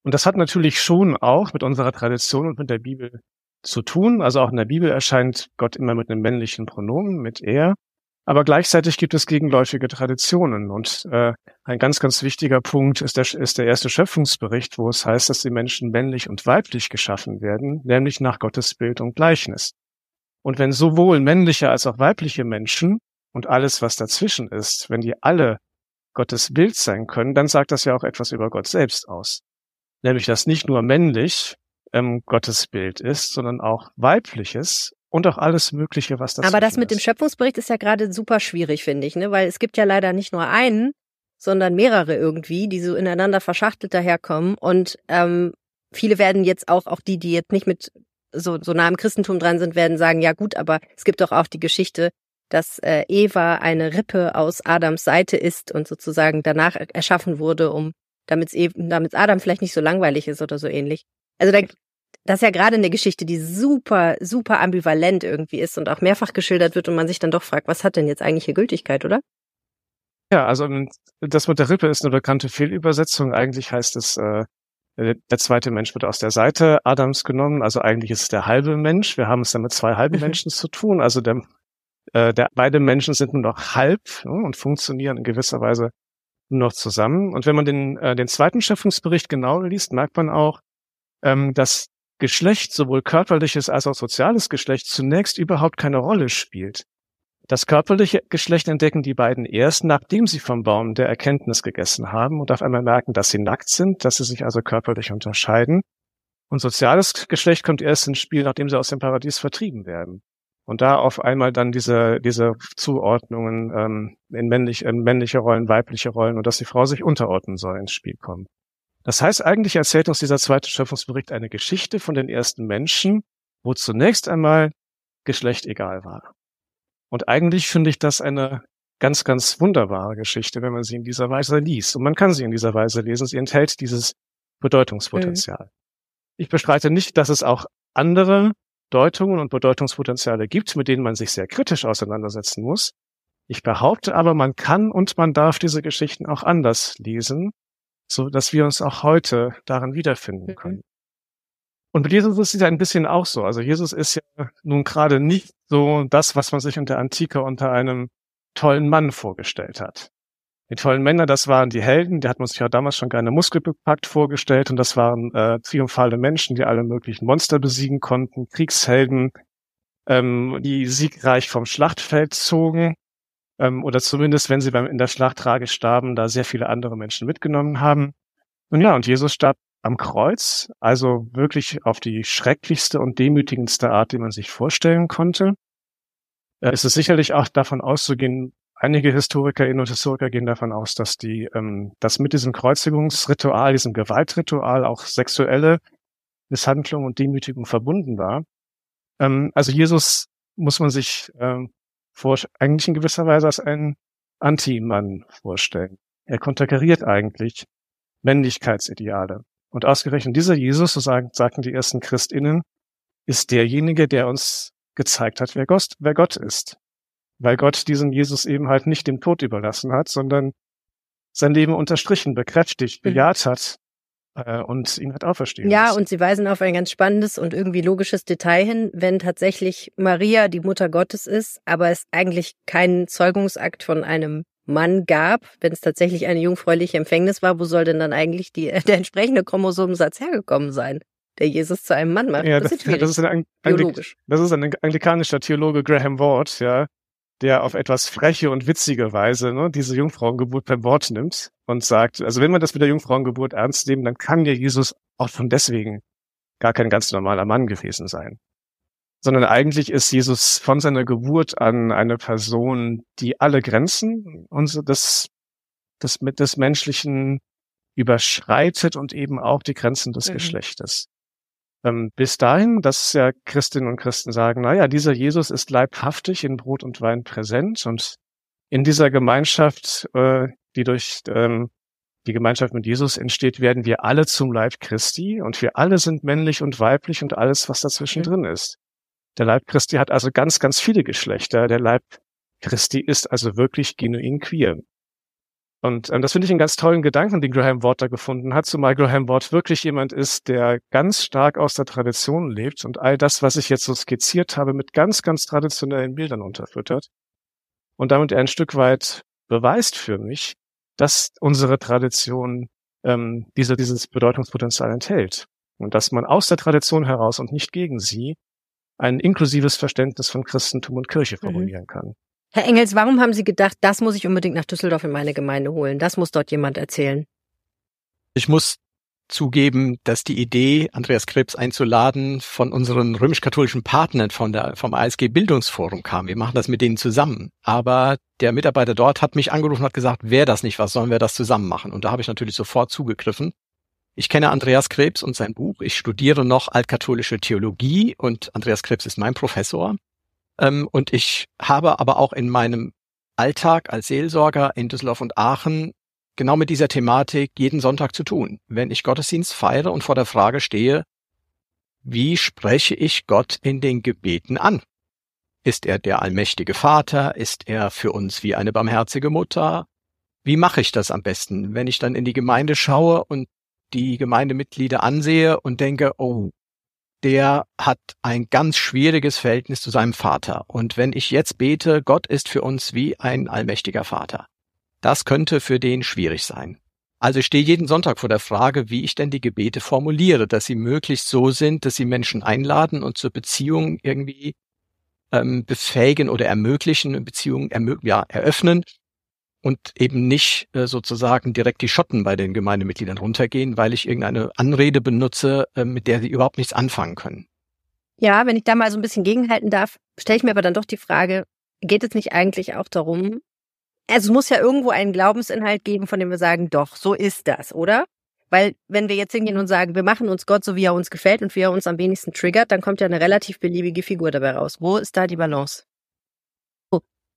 Und das hat natürlich schon auch mit unserer Tradition und mit der Bibel zu tun. Also auch in der Bibel erscheint Gott immer mit einem männlichen Pronomen, mit er. Aber gleichzeitig gibt es gegenläufige Traditionen. Und äh, ein ganz, ganz wichtiger Punkt ist der, ist der erste Schöpfungsbericht, wo es heißt, dass die Menschen männlich und weiblich geschaffen werden, nämlich nach Gottes Bild und Gleichnis. Und wenn sowohl männliche als auch weibliche Menschen und alles, was dazwischen ist, wenn die alle Gottes Bild sein können, dann sagt das ja auch etwas über Gott selbst aus. Nämlich, dass nicht nur männlich ähm, Gottes Bild ist, sondern auch weibliches und auch alles Mögliche, was das Aber das mit ist. dem Schöpfungsbericht ist ja gerade super schwierig, finde ich, ne? Weil es gibt ja leider nicht nur einen, sondern mehrere irgendwie, die so ineinander verschachtelt daherkommen. Und ähm, viele werden jetzt auch, auch die, die jetzt nicht mit so, so nah im Christentum dran sind, werden sagen, ja gut, aber es gibt doch auch die Geschichte, dass äh, Eva eine Rippe aus Adams Seite ist und sozusagen danach erschaffen wurde, um damit eben, damit Adam vielleicht nicht so langweilig ist oder so ähnlich. Also da das ist ja gerade eine Geschichte, die super, super ambivalent irgendwie ist und auch mehrfach geschildert wird und man sich dann doch fragt, was hat denn jetzt eigentlich hier Gültigkeit, oder? Ja, also das mit der Rippe ist eine bekannte Fehlübersetzung. Eigentlich heißt es, äh, der zweite Mensch wird aus der Seite Adams genommen. Also eigentlich ist es der halbe Mensch. Wir haben es dann mit zwei halben. Menschen zu tun. Also der, äh, der, beide Menschen sind nur noch halb ja, und funktionieren in gewisser Weise nur noch zusammen. Und wenn man den, äh, den zweiten Schöpfungsbericht genau liest, merkt man auch, ähm, dass Geschlecht, sowohl körperliches als auch soziales Geschlecht, zunächst überhaupt keine Rolle spielt. Das körperliche Geschlecht entdecken die beiden erst, nachdem sie vom Baum der Erkenntnis gegessen haben und auf einmal merken, dass sie nackt sind, dass sie sich also körperlich unterscheiden. Und soziales Geschlecht kommt erst ins Spiel, nachdem sie aus dem Paradies vertrieben werden. Und da auf einmal dann diese, diese Zuordnungen ähm, in, männlich, in männliche Rollen, weibliche Rollen und dass die Frau sich unterordnen soll ins Spiel kommen. Das heißt, eigentlich erzählt uns dieser zweite Schöpfungsbericht eine Geschichte von den ersten Menschen, wo zunächst einmal Geschlecht egal war. Und eigentlich finde ich das eine ganz, ganz wunderbare Geschichte, wenn man sie in dieser Weise liest. Und man kann sie in dieser Weise lesen. Sie enthält dieses Bedeutungspotenzial. Mhm. Ich bestreite nicht, dass es auch andere Deutungen und Bedeutungspotenziale gibt, mit denen man sich sehr kritisch auseinandersetzen muss. Ich behaupte aber, man kann und man darf diese Geschichten auch anders lesen so dass wir uns auch heute darin wiederfinden mhm. können. Und mit Jesus ist es ja ein bisschen auch so. Also Jesus ist ja nun gerade nicht so das, was man sich in der Antike unter einem tollen Mann vorgestellt hat. Die tollen Männer, das waren die Helden, die hat man sich ja damals schon gerne muskelbepackt vorgestellt und das waren äh, triumphale Menschen, die alle möglichen Monster besiegen konnten, Kriegshelden, ähm, die siegreich vom Schlachtfeld zogen ähm, oder zumindest, wenn sie beim, in der Schlacht tragisch starben, da sehr viele andere Menschen mitgenommen haben. Und ja, und Jesus starb am Kreuz, also wirklich auf die schrecklichste und demütigendste Art, die man sich vorstellen konnte. Äh, es ist sicherlich auch davon auszugehen, einige Historikerinnen und Historiker gehen davon aus, dass die, ähm, dass mit diesem Kreuzigungsritual, diesem Gewaltritual auch sexuelle Misshandlung und Demütigung verbunden war. Ähm, also Jesus muss man sich ähm, vor, eigentlich in gewisser Weise als einen Anti-Mann vorstellen. Er konterkariert eigentlich Männlichkeitsideale. Und ausgerechnet dieser Jesus, so sagen, sagten die ersten Christinnen, ist derjenige, der uns gezeigt hat, wer Gott, wer Gott ist. Weil Gott diesen Jesus eben halt nicht dem Tod überlassen hat, sondern sein Leben unterstrichen, bekräftigt, mhm. bejaht hat und ihn hat auferstehen Ja, lassen. und sie weisen auf ein ganz spannendes und irgendwie logisches Detail hin, wenn tatsächlich Maria die Mutter Gottes ist, aber es eigentlich keinen Zeugungsakt von einem Mann gab, wenn es tatsächlich eine jungfräuliche Empfängnis war, wo soll denn dann eigentlich die, der entsprechende Chromosomensatz hergekommen sein? Der Jesus zu einem Mann macht. Ja, das, das, ist, das ist ein biologisch. Das ist ein anglikanischer Theologe Graham Ward, ja, der auf etwas freche und witzige Weise ne, diese Jungfrauengeburt beim Wort nimmt und sagt, also wenn man das mit der Jungfrauengeburt ernst nehmen, dann kann ja Jesus auch von deswegen gar kein ganz normaler Mann gewesen sein. Sondern eigentlich ist Jesus von seiner Geburt an eine Person, die alle Grenzen des, des, des Menschlichen überschreitet und eben auch die Grenzen des mhm. Geschlechtes. Ähm, bis dahin, dass ja Christinnen und Christen sagen, naja, dieser Jesus ist leibhaftig in Brot und Wein präsent und in dieser Gemeinschaft, äh, die durch ähm, die Gemeinschaft mit Jesus entsteht, werden wir alle zum Leib Christi und wir alle sind männlich und weiblich und alles, was dazwischen mhm. drin ist. Der Leib Christi hat also ganz, ganz viele Geschlechter. Der Leib Christi ist also wirklich genuin queer. Und ähm, das finde ich einen ganz tollen Gedanken, den Graham Ward da gefunden hat, zumal Graham Ward wirklich jemand ist, der ganz stark aus der Tradition lebt und all das, was ich jetzt so skizziert habe, mit ganz, ganz traditionellen Bildern unterfüttert. Und damit er ein Stück weit beweist für mich, dass unsere Tradition ähm, diese, dieses Bedeutungspotenzial enthält. Und dass man aus der Tradition heraus und nicht gegen sie ein inklusives Verständnis von Christentum und Kirche mhm. formulieren mhm. kann. Herr Engels, warum haben Sie gedacht, das muss ich unbedingt nach Düsseldorf in meine Gemeinde holen? Das muss dort jemand erzählen. Ich muss zugeben, dass die Idee, Andreas Krebs einzuladen, von unseren römisch-katholischen Partnern von der, vom ASG Bildungsforum kam. Wir machen das mit denen zusammen. Aber der Mitarbeiter dort hat mich angerufen und hat gesagt, wäre das nicht was, sollen wir das zusammen machen? Und da habe ich natürlich sofort zugegriffen. Ich kenne Andreas Krebs und sein Buch. Ich studiere noch altkatholische Theologie und Andreas Krebs ist mein Professor. Ähm, und ich habe aber auch in meinem Alltag als Seelsorger in Düsseldorf und Aachen genau mit dieser Thematik jeden Sonntag zu tun. Wenn ich Gottesdienst feiere und vor der Frage stehe, wie spreche ich Gott in den Gebeten an? Ist er der allmächtige Vater? Ist er für uns wie eine barmherzige Mutter? Wie mache ich das am besten, wenn ich dann in die Gemeinde schaue und die Gemeindemitglieder ansehe und denke, oh, der hat ein ganz schwieriges Verhältnis zu seinem Vater. Und wenn ich jetzt bete, Gott ist für uns wie ein allmächtiger Vater. Das könnte für den schwierig sein. Also ich stehe jeden Sonntag vor der Frage, wie ich denn die Gebete formuliere, dass sie möglichst so sind, dass sie Menschen einladen und zur Beziehung irgendwie ähm, befähigen oder ermöglichen, Beziehungen ermög ja, eröffnen und eben nicht äh, sozusagen direkt die Schotten bei den Gemeindemitgliedern runtergehen, weil ich irgendeine Anrede benutze, äh, mit der sie überhaupt nichts anfangen können. Ja, wenn ich da mal so ein bisschen gegenhalten darf, stelle ich mir aber dann doch die Frage, geht es nicht eigentlich auch darum, also es muss ja irgendwo einen Glaubensinhalt geben, von dem wir sagen, doch, so ist das, oder? Weil wenn wir jetzt hingehen und sagen, wir machen uns Gott so, wie er uns gefällt und wie er uns am wenigsten triggert, dann kommt ja eine relativ beliebige Figur dabei raus. Wo ist da die Balance?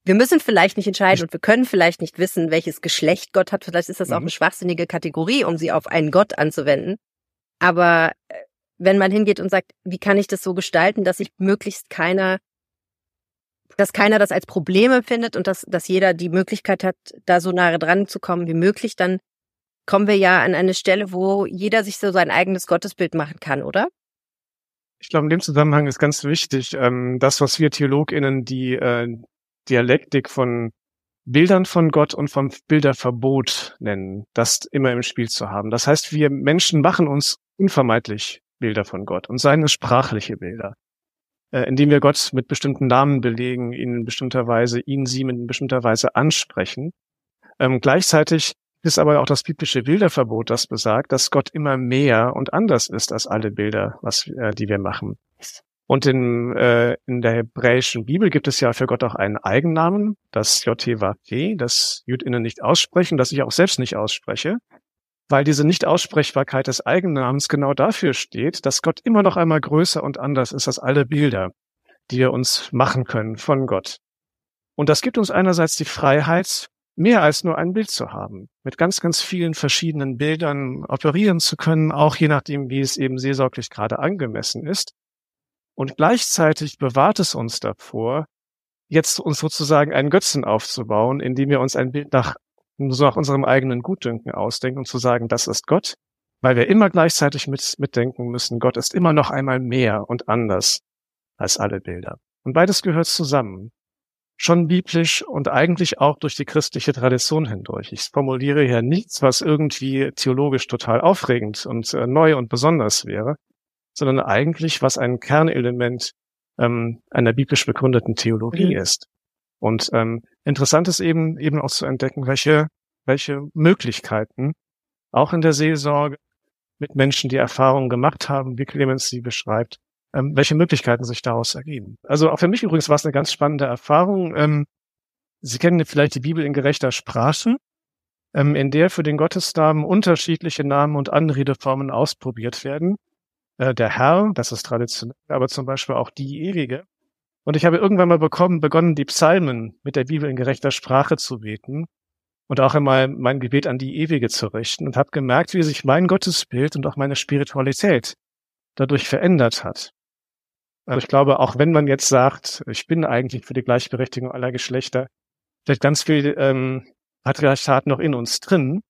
Wir müssen vielleicht nicht entscheiden und wir können vielleicht nicht wissen, welches Geschlecht Gott hat. Vielleicht ist das auch mhm. eine schwachsinnige Kategorie, um sie auf einen Gott anzuwenden. Aber äh, wenn man hingeht und sagt, wie kann ich das so gestalten, dass sich möglichst keiner, dass keiner das als Problem empfindet und dass, dass jeder die Möglichkeit hat, da so nahe dran zu kommen wie möglich, dann kommen wir ja an eine Stelle, wo jeder sich so sein eigenes Gottesbild machen kann, oder? Ich glaube, in dem Zusammenhang ist ganz wichtig, ähm, das, was wir TheologInnen die äh, Dialektik von Bildern von Gott und vom Bilderverbot nennen, das immer im Spiel zu haben. Das heißt, wir Menschen machen uns unvermeidlich Bilder von Gott und seien es sprachliche Bilder, äh, indem wir Gott mit bestimmten Namen belegen, ihn in bestimmter Weise, ihn, sie in bestimmter Weise ansprechen. Ähm, gleichzeitig ist aber auch das biblische Bilderverbot, das besagt, dass Gott immer mehr und anders ist als alle Bilder, was, äh, die wir machen. Und in, äh, in der hebräischen Bibel gibt es ja für Gott auch einen Eigennamen, das JTWP, das JüdInnen nicht aussprechen, das ich auch selbst nicht ausspreche, weil diese Nicht-Aussprechbarkeit des Eigennamens genau dafür steht, dass Gott immer noch einmal größer und anders ist als alle Bilder, die wir uns machen können von Gott. Und das gibt uns einerseits die Freiheit, mehr als nur ein Bild zu haben, mit ganz, ganz vielen verschiedenen Bildern operieren zu können, auch je nachdem, wie es eben seelsorglich gerade angemessen ist. Und gleichzeitig bewahrt es uns davor, jetzt uns sozusagen einen Götzen aufzubauen, indem wir uns ein Bild nach, so nach unserem eigenen Gutdünken ausdenken und zu sagen, das ist Gott, weil wir immer gleichzeitig mit, mitdenken müssen, Gott ist immer noch einmal mehr und anders als alle Bilder. Und beides gehört zusammen schon biblisch und eigentlich auch durch die christliche Tradition hindurch. Ich formuliere hier nichts, was irgendwie theologisch total aufregend und äh, neu und besonders wäre, sondern eigentlich, was ein Kernelement ähm, einer biblisch begründeten Theologie mhm. ist. Und ähm, interessant ist eben, eben auch zu entdecken, welche, welche Möglichkeiten auch in der Seelsorge mit Menschen, die Erfahrungen gemacht haben, wie Clemens sie beschreibt, ähm, welche Möglichkeiten sich daraus ergeben. Also auch für mich übrigens war es eine ganz spannende Erfahrung. Ähm, Sie kennen vielleicht die Bibel in gerechter Sprache, ähm, in der für den Gottesnamen unterschiedliche Namen und Anredeformen ausprobiert werden. Äh, der Herr, das ist traditionell, aber zum Beispiel auch die Ewige. Und ich habe irgendwann mal bekommen, begonnen, die Psalmen mit der Bibel in gerechter Sprache zu beten und auch einmal mein Gebet an die Ewige zu richten und habe gemerkt, wie sich mein Gottesbild und auch meine Spiritualität dadurch verändert hat. Also ich glaube, auch wenn man jetzt sagt, ich bin eigentlich für die Gleichberechtigung aller Geschlechter, vielleicht ganz viel ähm, Patriarchat noch in uns drin.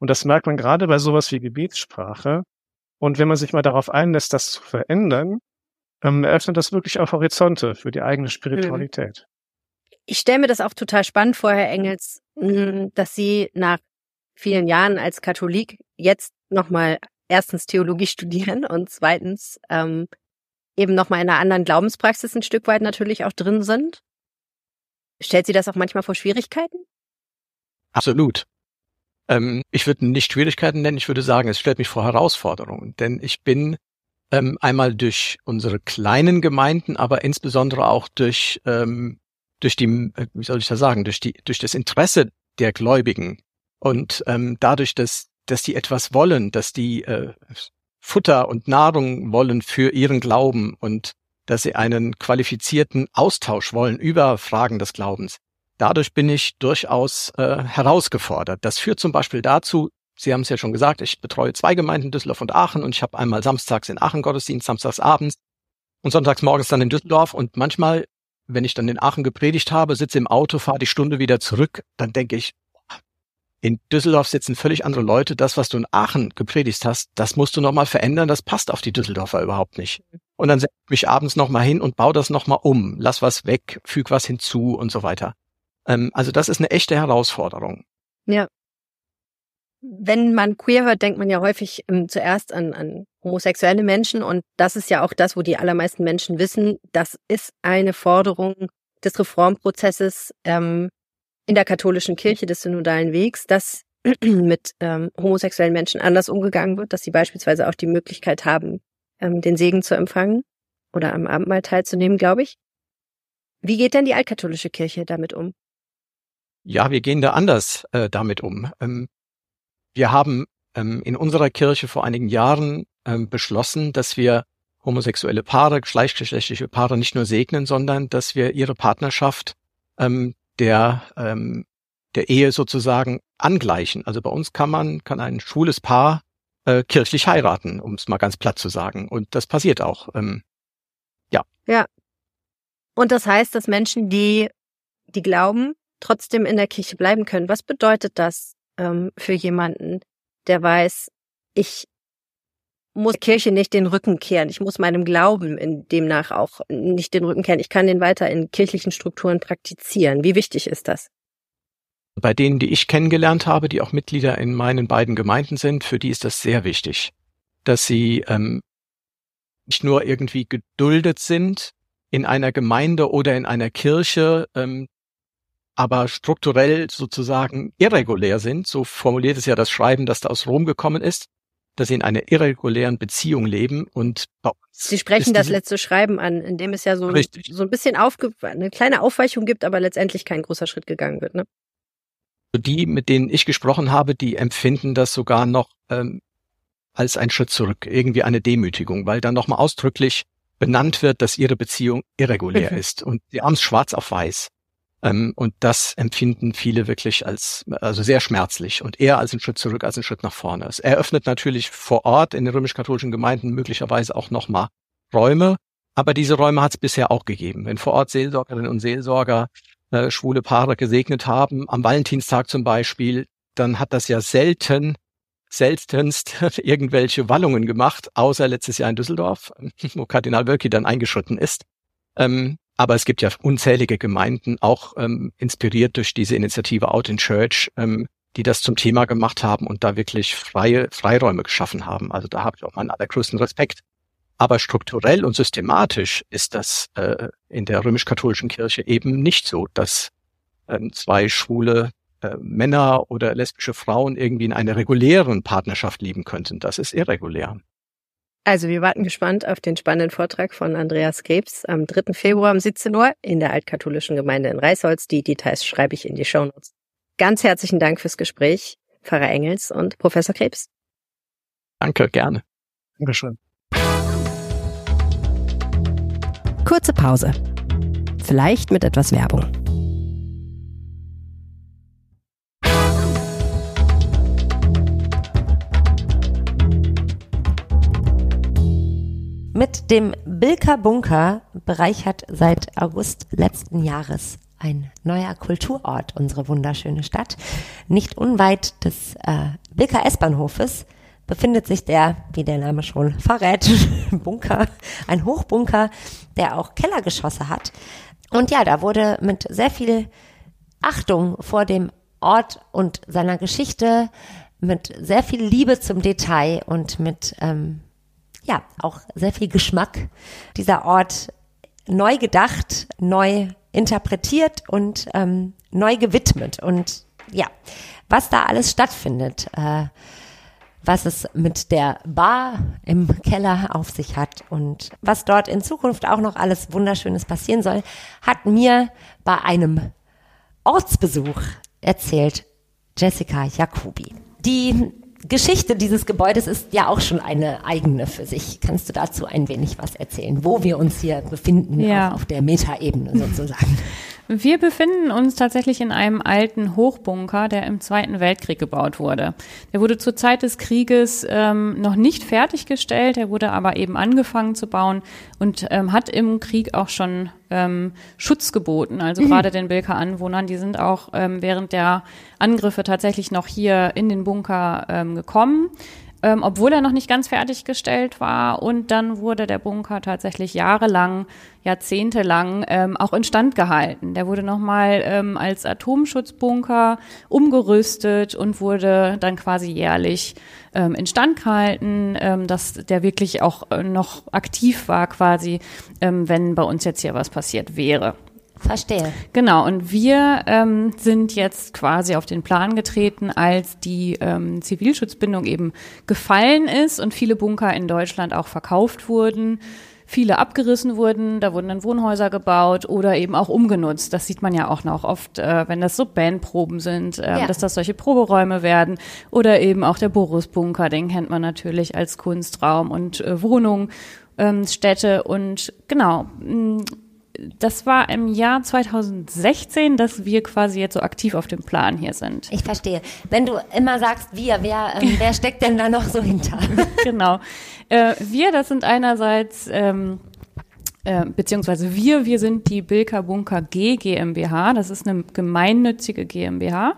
Und das merkt man gerade bei sowas wie Gebetssprache. Und wenn man sich mal darauf einlässt, das zu verändern, ähm, eröffnet das wirklich auch Horizonte für die eigene Spiritualität. Ich stelle mir das auch total spannend vor, Herr Engels, hm, dass Sie nach vielen Jahren als Katholik jetzt nochmal erstens Theologie studieren und zweitens ähm, eben nochmal in einer anderen Glaubenspraxis ein Stück weit natürlich auch drin sind? Stellt sie das auch manchmal vor Schwierigkeiten? Absolut. Ähm, ich würde nicht Schwierigkeiten nennen, ich würde sagen, es stellt mich vor Herausforderungen. Denn ich bin ähm, einmal durch unsere kleinen Gemeinden, aber insbesondere auch durch, ähm, durch die, äh, wie soll ich das sagen, durch die, durch das Interesse der Gläubigen und ähm, dadurch, dass, dass die etwas wollen, dass die äh, Futter und Nahrung wollen für ihren Glauben und dass sie einen qualifizierten Austausch wollen über Fragen des Glaubens. Dadurch bin ich durchaus äh, herausgefordert. Das führt zum Beispiel dazu, Sie haben es ja schon gesagt, ich betreue zwei Gemeinden, Düsseldorf und Aachen, und ich habe einmal samstags in Aachen Gottesdienst, samstags abends und sonntags morgens dann in Düsseldorf. Und manchmal, wenn ich dann in Aachen gepredigt habe, sitze im Auto, fahre die Stunde wieder zurück, dann denke ich, in Düsseldorf sitzen völlig andere Leute. Das, was du in Aachen gepredigt hast, das musst du nochmal verändern. Das passt auf die Düsseldorfer überhaupt nicht. Und dann setze ich mich abends nochmal hin und baue das nochmal um. Lass was weg, füg was hinzu und so weiter. Ähm, also das ist eine echte Herausforderung. Ja. Wenn man queer hört, denkt man ja häufig ähm, zuerst an, an homosexuelle Menschen. Und das ist ja auch das, wo die allermeisten Menschen wissen, das ist eine Forderung des Reformprozesses, ähm, in der katholischen Kirche des synodalen Wegs, dass mit ähm, homosexuellen Menschen anders umgegangen wird, dass sie beispielsweise auch die Möglichkeit haben, ähm, den Segen zu empfangen oder am Abendmahl teilzunehmen, glaube ich. Wie geht denn die altkatholische Kirche damit um? Ja, wir gehen da anders äh, damit um. Ähm, wir haben ähm, in unserer Kirche vor einigen Jahren ähm, beschlossen, dass wir homosexuelle Paare, gleichgeschlechtliche Paare nicht nur segnen, sondern dass wir ihre Partnerschaft ähm, der, ähm, der Ehe sozusagen angleichen. Also bei uns kann man, kann ein schwules Paar äh, kirchlich heiraten, um es mal ganz platt zu sagen. Und das passiert auch. Ähm, ja. Ja. Und das heißt, dass Menschen, die, die glauben, trotzdem in der Kirche bleiben können. Was bedeutet das ähm, für jemanden, der weiß, ich muss Kirche nicht den Rücken kehren. Ich muss meinem Glauben in demnach auch nicht den Rücken kehren. Ich kann den weiter in kirchlichen Strukturen praktizieren. Wie wichtig ist das? Bei denen, die ich kennengelernt habe, die auch Mitglieder in meinen beiden Gemeinden sind, für die ist das sehr wichtig, dass sie ähm, nicht nur irgendwie geduldet sind in einer Gemeinde oder in einer Kirche, ähm, aber strukturell sozusagen irregulär sind. So formuliert es ja das Schreiben, das da aus Rom gekommen ist dass sie in einer irregulären Beziehung leben und bei uns Sie sprechen das letzte Schreiben an, in dem es ja so, ein, so ein bisschen aufge eine kleine Aufweichung gibt, aber letztendlich kein großer Schritt gegangen wird. Ne? Die, mit denen ich gesprochen habe, die empfinden das sogar noch ähm, als ein Schritt zurück, irgendwie eine Demütigung, weil dann nochmal ausdrücklich benannt wird, dass ihre Beziehung irregulär mhm. ist und sie haben es schwarz auf weiß. Ähm, und das empfinden viele wirklich als, also sehr schmerzlich und eher als einen Schritt zurück als einen Schritt nach vorne. Es eröffnet natürlich vor Ort in den römisch-katholischen Gemeinden möglicherweise auch nochmal Räume, aber diese Räume hat es bisher auch gegeben. Wenn vor Ort Seelsorgerinnen und Seelsorger äh, schwule Paare gesegnet haben, am Valentinstag zum Beispiel, dann hat das ja selten seltenst irgendwelche Wallungen gemacht, außer letztes Jahr in Düsseldorf, wo Kardinal Wölki dann eingeschritten ist. Ähm, aber es gibt ja unzählige Gemeinden, auch ähm, inspiriert durch diese Initiative Out in Church, ähm, die das zum Thema gemacht haben und da wirklich freie Freiräume geschaffen haben. Also da habe ich auch meinen allergrößten Respekt. Aber strukturell und systematisch ist das äh, in der römisch-katholischen Kirche eben nicht so, dass ähm, zwei schwule äh, Männer oder lesbische Frauen irgendwie in einer regulären Partnerschaft lieben könnten. Das ist irregulär. Also wir warten gespannt auf den spannenden Vortrag von Andreas Krebs am 3. Februar um 17 Uhr in der altkatholischen Gemeinde in Reisholz. Die Details schreibe ich in die Shownotes. Ganz herzlichen Dank fürs Gespräch, Pfarrer Engels und Professor Krebs. Danke, gerne. Dankeschön. Kurze Pause. Vielleicht mit etwas Werbung. Mit dem Bilker Bunker bereichert seit August letzten Jahres ein neuer Kulturort unsere wunderschöne Stadt. Nicht unweit des äh, Bilker S-Bahnhofes befindet sich der, wie der Name schon verrät, Bunker, ein Hochbunker, der auch Kellergeschosse hat. Und ja, da wurde mit sehr viel Achtung vor dem Ort und seiner Geschichte, mit sehr viel Liebe zum Detail und mit ähm, ja, auch sehr viel Geschmack. Dieser Ort neu gedacht, neu interpretiert und ähm, neu gewidmet. Und ja, was da alles stattfindet, äh, was es mit der Bar im Keller auf sich hat und was dort in Zukunft auch noch alles Wunderschönes passieren soll, hat mir bei einem Ortsbesuch erzählt Jessica Jacobi. Die Geschichte dieses Gebäudes ist ja auch schon eine eigene für sich. Kannst du dazu ein wenig was erzählen, wo wir uns hier befinden, ja. auf der Metaebene sozusagen? Wir befinden uns tatsächlich in einem alten Hochbunker, der im Zweiten Weltkrieg gebaut wurde. Der wurde zur Zeit des Krieges ähm, noch nicht fertiggestellt, er wurde aber eben angefangen zu bauen und ähm, hat im Krieg auch schon ähm, Schutz geboten. Also mhm. gerade den Bilker Anwohnern, die sind auch ähm, während der Angriffe tatsächlich noch hier in den Bunker ähm, gekommen ähm, obwohl er noch nicht ganz fertiggestellt war. Und dann wurde der Bunker tatsächlich jahrelang, jahrzehntelang ähm, auch instand gehalten. Der wurde nochmal ähm, als Atomschutzbunker umgerüstet und wurde dann quasi jährlich ähm, instand gehalten, ähm, dass der wirklich auch äh, noch aktiv war quasi, ähm, wenn bei uns jetzt hier was passiert wäre. Verstehe. Genau, und wir ähm, sind jetzt quasi auf den Plan getreten, als die ähm, Zivilschutzbindung eben gefallen ist und viele Bunker in Deutschland auch verkauft wurden, viele abgerissen wurden, da wurden dann Wohnhäuser gebaut oder eben auch umgenutzt. Das sieht man ja auch noch oft, äh, wenn das so Bandproben sind, äh, ja. dass das solche Proberäume werden oder eben auch der Boris-Bunker, den kennt man natürlich als Kunstraum und äh, Wohnung. Ähm, Städte und genau, mh, das war im Jahr 2016, dass wir quasi jetzt so aktiv auf dem Plan hier sind. Ich verstehe. Wenn du immer sagst wir, wer, ähm, wer steckt denn da noch so hinter? genau. Äh, wir, das sind einerseits ähm, äh, beziehungsweise wir, wir sind die Bilka Bunker G GmbH. Das ist eine gemeinnützige GmbH.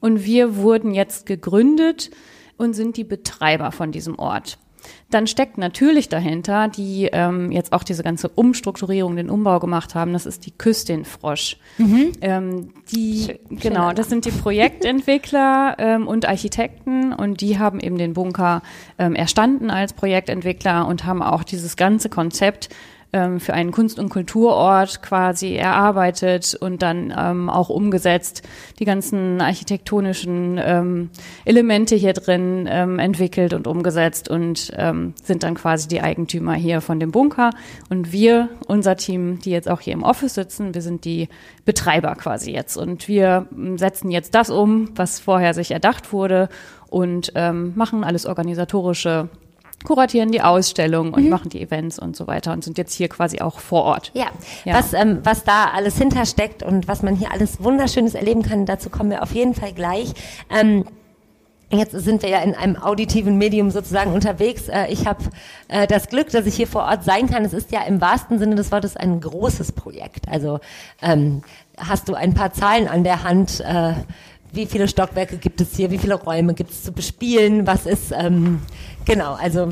Und wir wurden jetzt gegründet und sind die Betreiber von diesem Ort. Dann steckt natürlich dahinter, die ähm, jetzt auch diese ganze Umstrukturierung, den Umbau gemacht haben, das ist die Küstin Frosch. Mhm. Ähm, die, Schön, genau, das sind die Projektentwickler ähm, und Architekten und die haben eben den Bunker ähm, erstanden als Projektentwickler und haben auch dieses ganze Konzept ähm, für einen Kunst- und Kulturort quasi erarbeitet und dann ähm, auch umgesetzt, die ganzen architektonischen ähm, Elemente hier drin ähm, entwickelt und umgesetzt und ähm, sind dann quasi die Eigentümer hier von dem Bunker. Und wir, unser Team, die jetzt auch hier im Office sitzen, wir sind die Betreiber quasi jetzt. Und wir ähm, setzen jetzt das um, was vorher sich erdacht wurde und ähm, machen alles organisatorische kuratieren die Ausstellung und machen die Events und so weiter und sind jetzt hier quasi auch vor Ort. Ja, Ja. Was, ähm, was da alles hintersteckt und was man hier alles Wunderschönes erleben kann, dazu kommen wir auf jeden Fall gleich. Ähm, Jetzt sind wir ja in einem auditiven Medium sozusagen unterwegs. Äh, Ich habe äh, das Glück, dass ich hier vor Ort sein kann. Es ist ja im wahrsten Sinne des Wortes ein großes Projekt. Also ähm, hast du ein paar Zahlen an der Hand? Äh, wie viele Stockwerke gibt es hier? Wie viele Räume gibt es zu bespielen? Was ist ähm, genau? Also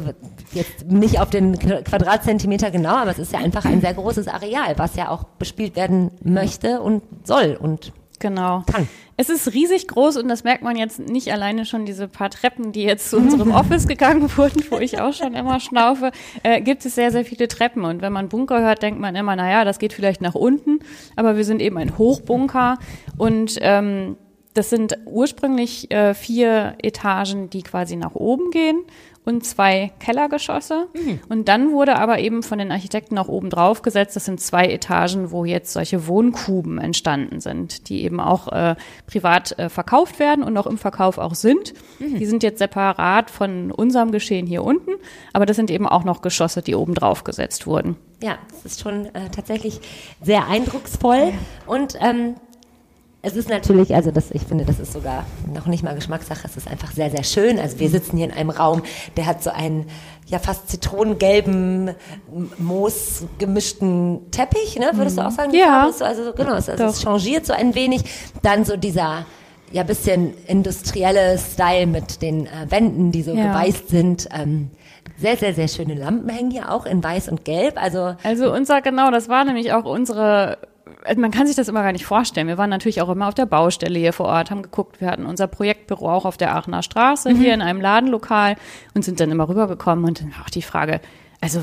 jetzt nicht auf den Qu- Quadratzentimeter genau, aber es ist ja einfach ein sehr großes Areal, was ja auch bespielt werden möchte und soll und Genau. kann. Es ist riesig groß und das merkt man jetzt nicht alleine schon diese paar Treppen, die jetzt zu unserem Office gegangen wurden, wo ich auch schon immer schnaufe, äh, gibt es sehr, sehr viele Treppen. Und wenn man Bunker hört, denkt man immer, naja, das geht vielleicht nach unten, aber wir sind eben ein Hochbunker und ähm, das sind ursprünglich äh, vier Etagen, die quasi nach oben gehen und zwei Kellergeschosse. Und dann wurde aber eben von den Architekten auch oben drauf gesetzt, das sind zwei Etagen, wo jetzt solche Wohnkuben entstanden sind, die eben auch äh, privat äh, verkauft werden und auch im Verkauf auch sind. Die sind jetzt separat von unserem Geschehen hier unten, aber das sind eben auch noch Geschosse, die oben drauf gesetzt wurden. Ja, es ist schon äh, tatsächlich sehr eindrucksvoll und ähm, es ist natürlich, also das, ich finde, das ist sogar noch nicht mal Geschmackssache, es ist einfach sehr, sehr schön. Also wir sitzen hier in einem Raum, der hat so einen ja fast zitronengelben, m- Moos gemischten Teppich, ne? Würdest du auch sagen? Ja. So, also genau, es, also es changiert so ein wenig. Dann so dieser ja bisschen industrielle Style mit den äh, Wänden, die so Ja. geweißt sind. Ähm, sehr, sehr, sehr schöne Lampen hängen hier auch in weiß und gelb. Also Also unser, genau, das war nämlich auch unsere, man kann sich das immer gar nicht vorstellen. Wir waren natürlich auch immer auf der Baustelle hier vor Ort, haben geguckt, wir hatten unser Projektbüro auch auf der Aachener Straße hier in einem Ladenlokal und sind dann immer rübergekommen und dann war auch die Frage, also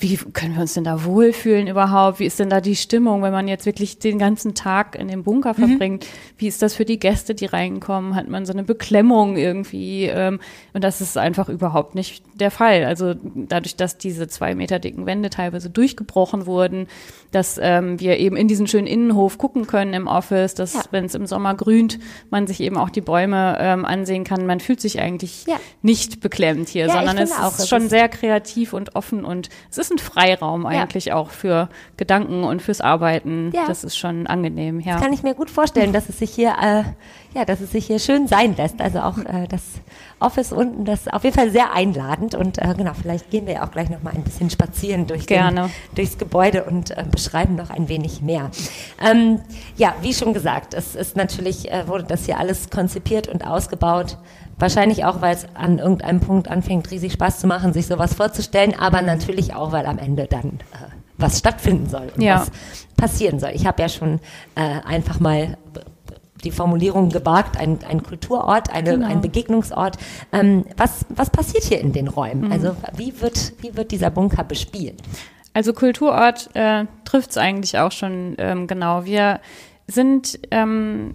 wie können wir uns denn da wohlfühlen überhaupt? Wie ist denn da die Stimmung, wenn man jetzt wirklich den ganzen Tag in dem Bunker verbringt? Wie ist das für die Gäste, die reinkommen? Hat man so eine Beklemmung irgendwie? Ähm, und das ist einfach überhaupt nicht der Fall. Also dadurch, dass diese zwei Meter dicken Wände teilweise durchgebrochen wurden, dass ähm, wir eben in diesen schönen Innenhof gucken können im Office, dass Ja. wenn es im Sommer grünt, man sich eben auch die Bäume ähm, ansehen kann. Man fühlt sich eigentlich Ja. nicht beklemmt hier, Ja, sondern es auch, ist schon sehr kreativ und offen und es ist ein Freiraum eigentlich auch für Gedanken und fürs Arbeiten. Ja. Das ist schon angenehm, ja. kann ich mir gut vorstellen, dass es sich hier, äh, ja, dass es sich hier schön sein lässt. Also auch äh, das Office unten, das ist auf jeden Fall sehr einladend und äh, genau, vielleicht gehen wir ja auch gleich noch mal ein bisschen spazieren durch Gerne. Den, durchs Gebäude und äh, beschreiben noch ein wenig mehr. Ähm, ja, wie schon gesagt, es ist natürlich äh, wurde das hier alles konzipiert und ausgebaut. Wahrscheinlich auch, weil es an irgendeinem Punkt anfängt, riesig Spaß zu machen, sich sowas vorzustellen, aber natürlich auch, weil am Ende dann äh, was stattfinden soll und Ja. was passieren soll. Ich habe ja schon äh, einfach mal die Formulierung gewagt, ein, ein Kulturort, eine, Genau. ein Begegnungsort. Ähm, was, was passiert hier in den Räumen? Mhm. Also wie wird, wie wird dieser Bunker bespielt? Also Kulturort äh, trifft es eigentlich auch schon ähm, genau. Wir sind, ähm,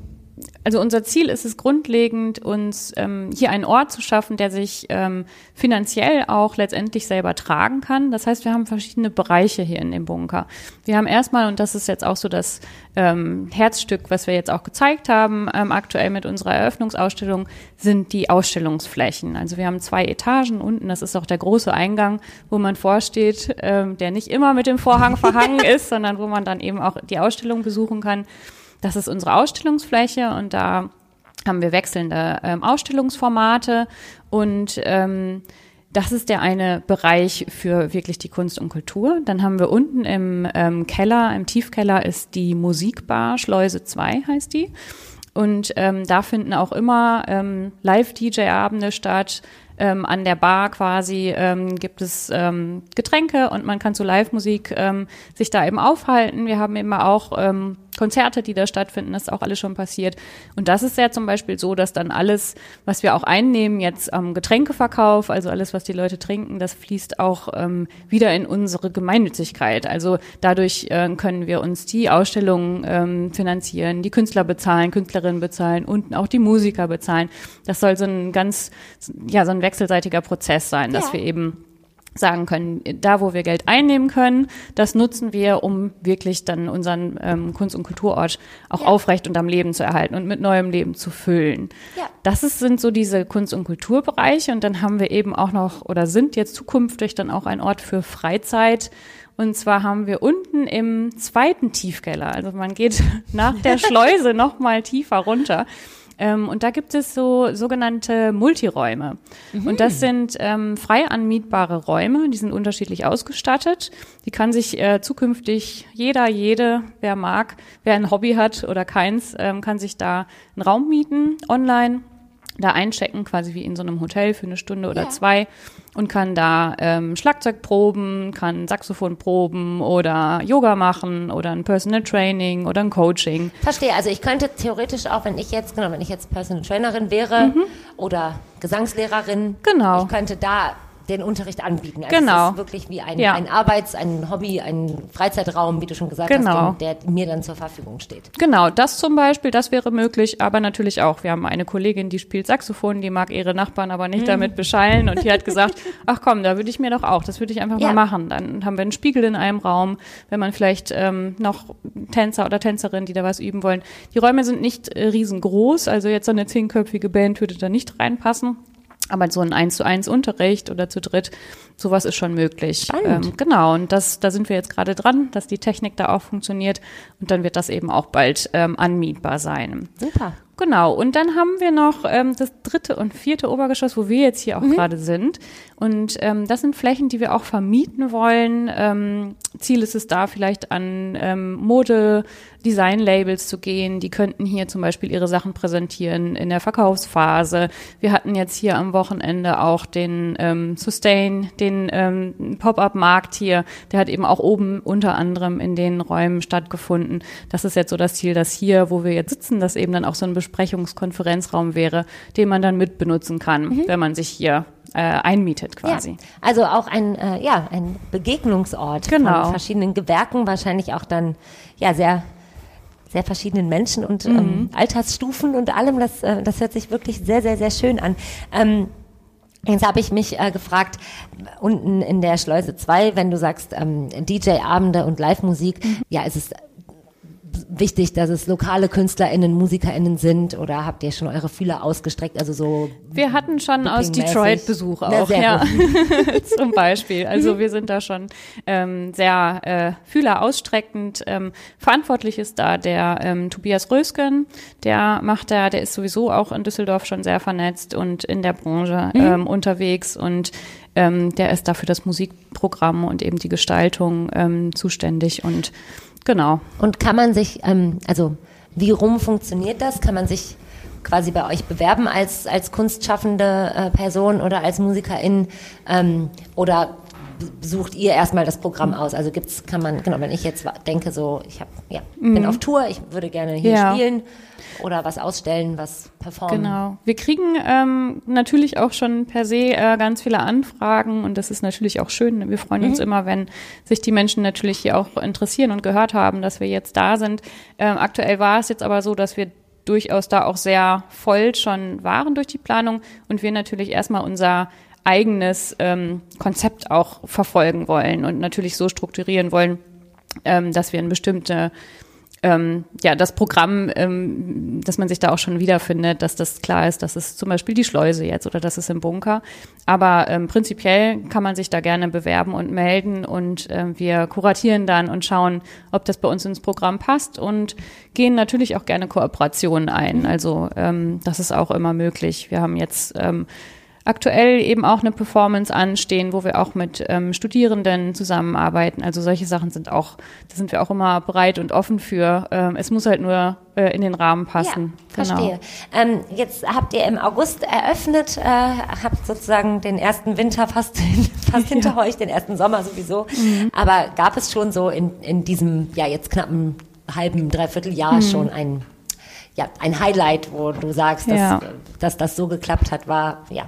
also unser Ziel ist es grundlegend, uns ähm, hier einen Ort zu schaffen, der sich ähm, finanziell auch letztendlich selber tragen kann. Das heißt, wir haben verschiedene Bereiche hier in dem Bunker. Wir haben erstmal, und das ist jetzt auch so das ähm, Herzstück, was wir jetzt auch gezeigt haben, ähm, aktuell mit unserer Eröffnungsausstellung, sind die Ausstellungsflächen. Also wir haben zwei Etagen unten, das ist auch der große Eingang, wo man vorsteht, ähm, der nicht immer mit dem Vorhang verhangen ist, sondern wo man dann eben auch die Ausstellung besuchen kann. Das ist unsere Ausstellungsfläche und da haben wir wechselnde ähm, Ausstellungsformate und ähm, das ist der eine Bereich für wirklich die Kunst und Kultur. Dann haben wir unten im ähm, Keller, im Tiefkeller ist die Musikbar, Schleuse 2 heißt die. Und ähm, da finden auch immer ähm, Live-DJ-Abende statt. Ähm, an der Bar quasi ähm, gibt es ähm, Getränke und man kann zu Live-Musik ähm, sich da eben aufhalten. Wir haben immer auch ähm, Konzerte, die da stattfinden, das ist auch alles schon passiert. Und das ist ja zum Beispiel so, dass dann alles, was wir auch einnehmen, jetzt am Getränkeverkauf, also alles, was die Leute trinken, das fließt auch ähm, wieder in unsere Gemeinnützigkeit. Also dadurch äh, können wir uns die Ausstellungen ähm, finanzieren, die Künstler bezahlen, Künstlerinnen bezahlen und auch die Musiker bezahlen. Das soll so ein ganz, ja, so ein wechselseitiger Prozess sein, dass Ja. wir eben sagen können, da wo wir Geld einnehmen können, das nutzen wir, um wirklich dann unseren ähm, Kunst- und Kulturort auch Ja. aufrecht und am Leben zu erhalten und mit neuem Leben zu füllen. Ja. Das ist, sind so diese Kunst- und Kulturbereiche und dann haben wir eben auch noch oder sind jetzt zukünftig dann auch ein Ort für Freizeit. Und zwar haben wir unten im zweiten Tiefkeller, also man geht nach der Schleuse noch mal tiefer runter. Ähm, und da gibt es so sogenannte Multiräume. Und das sind ähm, frei anmietbare Räume, die sind unterschiedlich ausgestattet. Die kann sich äh, zukünftig jeder, jede, wer mag, wer ein Hobby hat oder keins, ähm, kann sich da einen Raum mieten online, da einchecken, quasi wie in so einem Hotel für eine Stunde oder Ja. zwei und kann da ähm, Schlagzeug proben, kann Saxophon proben oder Yoga machen oder ein Personal Training oder ein Coaching. Verstehe. Also ich könnte theoretisch auch, wenn ich jetzt, genau, wenn ich jetzt Personal Trainerin wäre oder Gesangslehrerin, Genau. ich könnte da den Unterricht anbieten. Also Genau. Es ist wirklich wie ein, Ja. ein Arbeits-, ein Hobby, ein Freizeitraum, wie du schon gesagt Genau. hast, der mir dann zur Verfügung steht. Genau, das zum Beispiel, das wäre möglich, aber natürlich auch. Wir haben eine Kollegin, die spielt Saxophon, die mag ihre Nachbarn aber nicht damit beschallen und die hat gesagt, ach komm, da würde ich mir doch auch, das würde ich einfach Ja. mal machen. Dann haben wir einen Spiegel in einem Raum, wenn man vielleicht ähm, noch Tänzer oder Tänzerin, die da was üben wollen. Die Räume sind nicht äh, riesengroß, also jetzt so eine zehnköpfige Band würde da nicht reinpassen. Aber so ein eins zu eins Unterricht oder zu dritt, sowas ist schon möglich. Ähm, genau, und das, da sind wir jetzt gerade dran, dass die Technik da auch funktioniert. Und dann wird das eben auch bald ähm, anmietbar sein. Super. Genau, und dann haben wir noch ähm, das dritte und vierte Obergeschoss, wo wir jetzt hier auch gerade sind. Und ähm, das sind Flächen, die wir auch vermieten wollen. Ähm, Ziel ist es da vielleicht an ähm, Mode-Design-Labels zu gehen. Die könnten hier zum Beispiel ihre Sachen präsentieren in der Verkaufsphase. Wir hatten jetzt hier am Wochenende auch den ähm, Sustain, den ähm, Pop-up-Markt hier. Der hat eben auch oben unter anderem in den Räumen stattgefunden. Das ist jetzt so das Ziel, dass hier, wo wir jetzt sitzen, das eben dann auch so ein Besprechungskonferenzraum wäre, den man dann mitbenutzen kann, wenn man sich hier äh, einmietet quasi. Ja. Also auch ein, äh, ja, ein Begegnungsort Genau. von verschiedenen Gewerken, wahrscheinlich auch dann ja sehr sehr verschiedenen Menschen und Mhm. ähm, Altersstufen und allem. Das, äh, das hört sich wirklich sehr, sehr, sehr schön an. Ähm, Jetzt habe ich mich äh, gefragt, unten in der Schleuse 2, wenn du sagst ähm, DJ-Abende und Live-Musik, Mhm. ja, ist es wichtig, dass es lokale KünstlerInnen, MusikerInnen sind oder habt ihr schon eure Fühler ausgestreckt? Also so Wir hatten schon aus. Detroit Besuch auch, ja. Zum Beispiel. Also wir sind da schon ähm, sehr äh, Fühler ausstreckend. Ähm, verantwortlich ist da der ähm, Tobias Rösken, der macht da, der ist sowieso auch in Düsseldorf schon sehr vernetzt und in der Branche ähm, unterwegs und ähm, der ist da für das Musikprogramm und eben die Gestaltung ähm, zuständig und genau. Und kann man sich, ähm, also wie rum funktioniert das? Kann man sich quasi bei euch bewerben als, als kunstschaffende äh, Person oder als Musikerin? Ähm, oder sucht ihr erstmal das Programm aus? Also gibt's, kann man, genau, wenn ich jetzt denke, so, ich hab, ja, bin auf Tour, ich würde gerne hier Ja. spielen oder was ausstellen, was performen. Genau. Wir kriegen ähm, natürlich auch schon per se äh, ganz viele Anfragen und das ist natürlich auch schön. Wir freuen uns immer, wenn sich die Menschen natürlich hier auch interessieren und gehört haben, dass wir jetzt da sind. Ähm, aktuell war es jetzt aber so, dass wir durchaus da auch sehr voll schon waren durch die Planung und wir natürlich erstmal unser eigenes ähm, Konzept auch verfolgen wollen und natürlich so strukturieren wollen, ähm, dass wir eine bestimmte ähm, ja, das Programm, ähm, dass man sich da auch schon wiederfindet, dass das klar ist, dass es zum Beispiel die Schleuse jetzt oder das ist im Bunker. Aber ähm, prinzipiell kann man sich da gerne bewerben und melden und ähm, wir kuratieren dann und schauen, ob das bei uns ins Programm passt und gehen natürlich auch gerne Kooperationen ein. Also ähm, das ist auch immer möglich. Wir haben jetzt ähm, aktuell eben auch eine Performance anstehen, wo wir auch mit ähm, Studierenden zusammenarbeiten. Also solche Sachen sind auch, da sind wir auch immer bereit und offen für. Ähm, es muss halt nur äh, in den Rahmen passen. Ja, verstehe. Ähm, jetzt habt ihr im August eröffnet, äh, habt sozusagen den ersten Winter fast, fast hinter euch, den ersten Sommer sowieso. Mhm. Aber gab es schon so in, in diesem, ja jetzt knappen halben, dreiviertel Jahr Mhm. schon ein, ja, ein Highlight, wo du sagst, dass, Ja. dass das so geklappt hat, war, ja,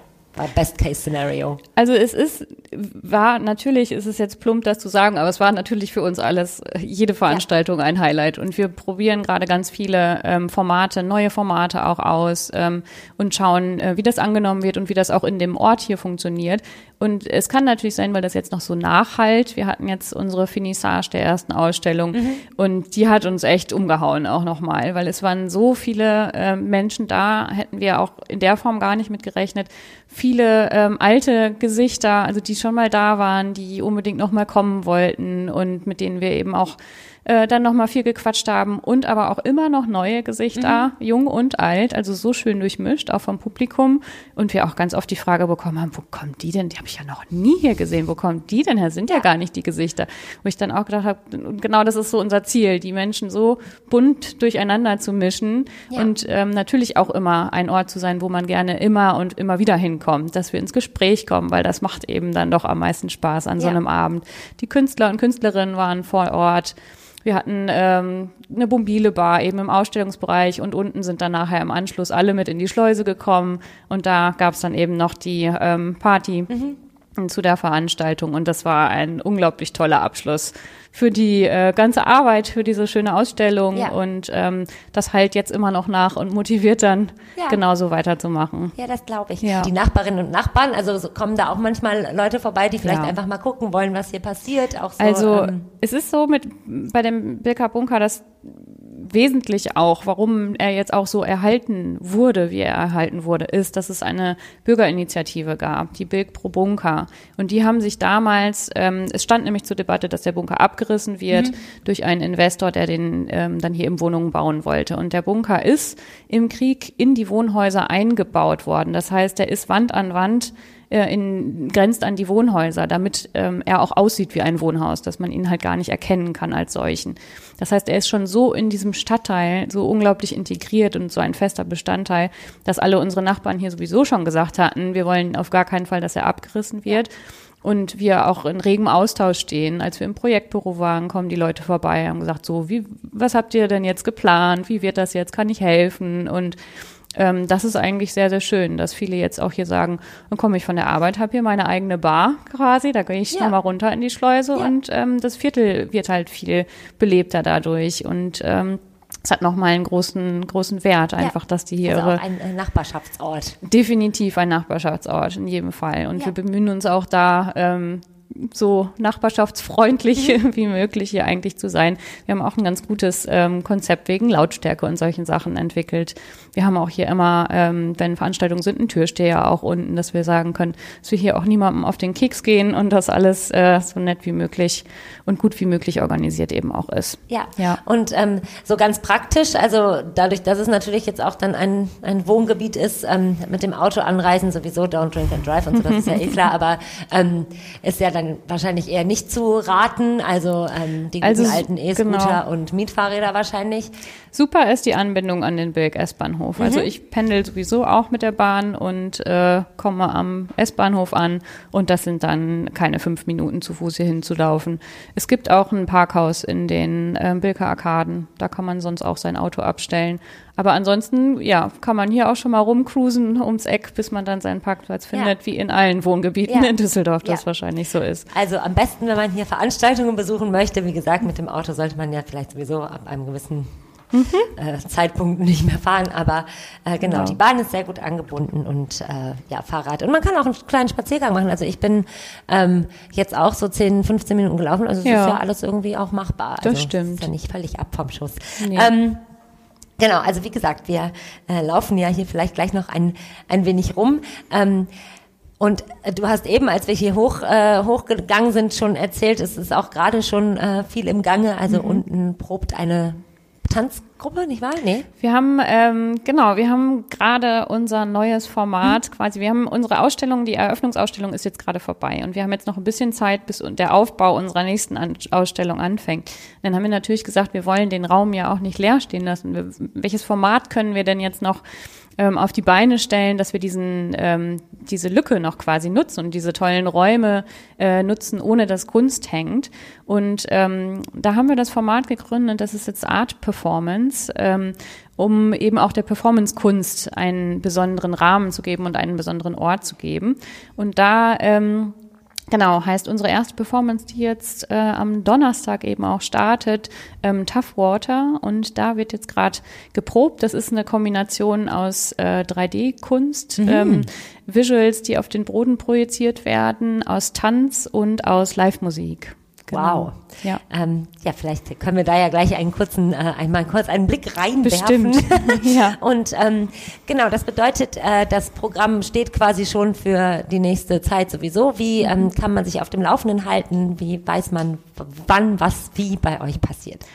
Best Case Scenario. Also es ist, war natürlich, ist es jetzt plump, das zu sagen, aber es war natürlich für uns alles, jede Veranstaltung ja. ein Highlight. Und wir probieren gerade ganz viele ähm, Formate, neue Formate auch aus ähm, und schauen, äh, wie das angenommen wird und wie das auch in dem Ort hier funktioniert. Und es kann natürlich sein, weil das jetzt noch so nachhalt. Wir hatten jetzt unsere Finissage der ersten Ausstellung mhm. und die hat uns echt umgehauen auch nochmal, weil es waren so viele äh, Menschen da, hätten wir auch in der Form gar nicht mit gerechnet. Viele ähm, alte Gesichter, also die schon mal da waren, die unbedingt nochmal kommen wollten und mit denen wir eben auch äh, dann nochmal viel gequatscht haben und aber auch immer noch neue Gesichter, mhm. jung und alt, also so schön durchmischt, auch vom Publikum. Und wir auch ganz oft die Frage bekommen haben, wo kommt die denn? Die habe ich ja noch nie hier gesehen. Wo kommt die denn her? Sind ja gar nicht die Gesichter. Wo ich dann auch gedacht habe, genau das ist so unser Ziel, die Menschen so bunt durcheinander zu mischen ja. und ähm, natürlich auch immer ein Ort zu sein, wo man gerne immer und immer wieder hinkommt, dass wir ins Gespräch kommen, weil das macht eben dann doch am meisten Spaß an so einem Abend. Die Künstler und Künstlerinnen waren vor Ort. Wir hatten ähm, eine Bombile Bar eben im Ausstellungsbereich und unten sind dann nachher im Anschluss alle mit in die Schleuse gekommen. Und da gab es dann eben noch die ähm, Party. Mhm. zu der Veranstaltung. Und das war ein unglaublich toller Abschluss für die äh, ganze Arbeit, für diese schöne Ausstellung ja. und ähm, das heilt jetzt immer noch nach und motiviert dann ja. genauso weiterzumachen. Ja, das glaube ich. Ja. Die Nachbarinnen und Nachbarn, also so kommen da auch manchmal Leute vorbei, die vielleicht einfach mal gucken wollen, was hier passiert. Auch so, also ähm, es ist so mit bei dem Bilka Bunker, dass wesentlich auch, warum er jetzt auch so erhalten wurde, wie er erhalten wurde, ist, dass es eine Bürgerinitiative gab, die Bilk pro Bunker. Und die haben sich damals, ähm, es stand nämlich zur Debatte, dass der Bunker abgerissen wird mhm. durch einen Investor, der den ähm, dann hier im Wohnungen bauen wollte. Und der Bunker ist im Krieg in die Wohnhäuser eingebaut worden. Das heißt, er ist Wand an Wand äh, in, grenzt an die Wohnhäuser, damit ähm, er auch aussieht wie ein Wohnhaus, dass man ihn halt gar nicht erkennen kann als solchen. Das heißt, er ist schon so in diesem Stadtteil so unglaublich integriert und so ein fester Bestandteil, dass alle unsere Nachbarn hier sowieso schon gesagt hatten, wir wollen auf gar keinen Fall, dass er abgerissen wird. Und wir auch in regem Austausch stehen. Als wir im Projektbüro waren, kommen die Leute vorbei, haben gesagt, so, wie, was habt ihr denn jetzt geplant? Wie wird das jetzt? Kann ich helfen? Und ähm, das ist eigentlich sehr, sehr schön, dass viele jetzt auch hier sagen, dann komme ich von der Arbeit, habe hier meine eigene Bar quasi, da gehe ich ja. nochmal runter in die Schleuse ja. und ähm, das Viertel wird halt viel belebter dadurch und ähm, es hat nochmal einen großen, großen Wert, einfach, ja. dass die hier also ihre. Ein, ein Nachbarschaftsort. Definitiv ein Nachbarschaftsort, in jedem Fall. Und ja. wir bemühen uns auch da, ähm, so nachbarschaftsfreundlich mhm. wie möglich hier eigentlich zu sein. Wir haben auch ein ganz gutes ähm, Konzept wegen Lautstärke und solchen Sachen entwickelt. Wir haben auch hier immer, ähm, wenn Veranstaltungen sind, einen Türsteher auch unten, dass wir sagen können, dass wir hier auch niemandem auf den Keks gehen und das alles äh, so nett wie möglich und gut wie möglich organisiert eben auch ist. Ja, ja. und ähm, so ganz praktisch, also dadurch, dass es natürlich jetzt auch dann ein, ein Wohngebiet ist, ähm, mit dem Auto anreisen sowieso, don't drink and drive und so, das ist ja eh klar, aber ähm, ist ja dann wahrscheinlich eher nicht zu raten. Also ähm, die also, alten E-Scooter genau. und Mietfahrräder wahrscheinlich. Super ist die Anbindung an den Bilk S-Bahnhof. Also mhm. Also ich pendel sowieso auch mit der Bahn und äh, komme am S-Bahnhof an und das sind dann keine fünf Minuten zu Fuß hier hinzulaufen. Es gibt auch ein Parkhaus in den äh, Bilker Arkaden. Da kann man sonst auch sein Auto abstellen. Aber ansonsten, ja, kann man hier auch schon mal rumcruisen ums Eck, bis man dann seinen Parkplatz findet, ja. wie in allen Wohngebieten ja. in Düsseldorf das ja. wahrscheinlich so ist. Also am besten, wenn man hier Veranstaltungen besuchen möchte, wie gesagt, mit dem Auto sollte man ja vielleicht sowieso ab einem gewissen Mhm. Äh, Zeitpunkt nicht mehr fahren, aber äh, genau, genau, die Bahn ist sehr gut angebunden und äh, ja, Fahrrad. Und man kann auch einen kleinen Spaziergang machen. Also ich bin ähm, jetzt auch so 10, 15 Minuten gelaufen, also es ist ja alles irgendwie auch machbar. Also das stimmt. Ist ja nicht völlig ab vom Schuss. Nee. Ähm, Genau, also wie gesagt, wir äh, laufen ja hier vielleicht gleich noch ein, ein wenig rum. Ähm, und äh, du hast eben, als wir hier hoch, äh, hochgegangen sind, schon erzählt, es ist auch gerade schon äh, viel im Gange. Also mhm. unten probt eine Tanzgruppe, nicht wahr? Nee. Wir haben, ähm, genau, wir haben gerade unser neues Format mhm. quasi. Wir haben unsere Ausstellung, die Eröffnungsausstellung ist jetzt gerade vorbei und wir haben jetzt noch ein bisschen Zeit, bis der Aufbau unserer nächsten Ausstellung anfängt. Dann haben wir natürlich gesagt, wir wollen den Raum ja auch nicht leer stehen lassen. Wir, welches Format können wir denn jetzt noch ähm, auf die Beine stellen, dass wir diesen, ähm, diese Lücke noch quasi nutzen und diese tollen Räume äh, nutzen, ohne dass Kunst hängt. Und ähm, da haben wir das Format gegründet, das ist jetzt Art Performance, ähm, um eben auch der Performance-Kunst einen besonderen Rahmen zu geben und einen besonderen Ort zu geben. Und da ähm, Genau, heißt unsere erste Performance, die jetzt äh, am Donnerstag eben auch startet, ähm, Tough Water. Und da wird jetzt gerade geprobt. Das ist eine Kombination aus äh, 3D-Kunst, mhm. ähm, Visuals, die auf den Boden projiziert werden, aus Tanz und aus Live-Musik. Genau. Wow. Ja. Ähm, ja, vielleicht können wir da ja gleich einen kurzen, äh, einmal kurz einen Blick reinwerfen. Bestimmt. ja. Und ähm, genau, das bedeutet, äh, das Programm steht quasi schon für die nächste Zeit sowieso. Wie ähm, kann man sich auf dem Laufenden halten? Wie weiß man, wann was wie bei euch passiert?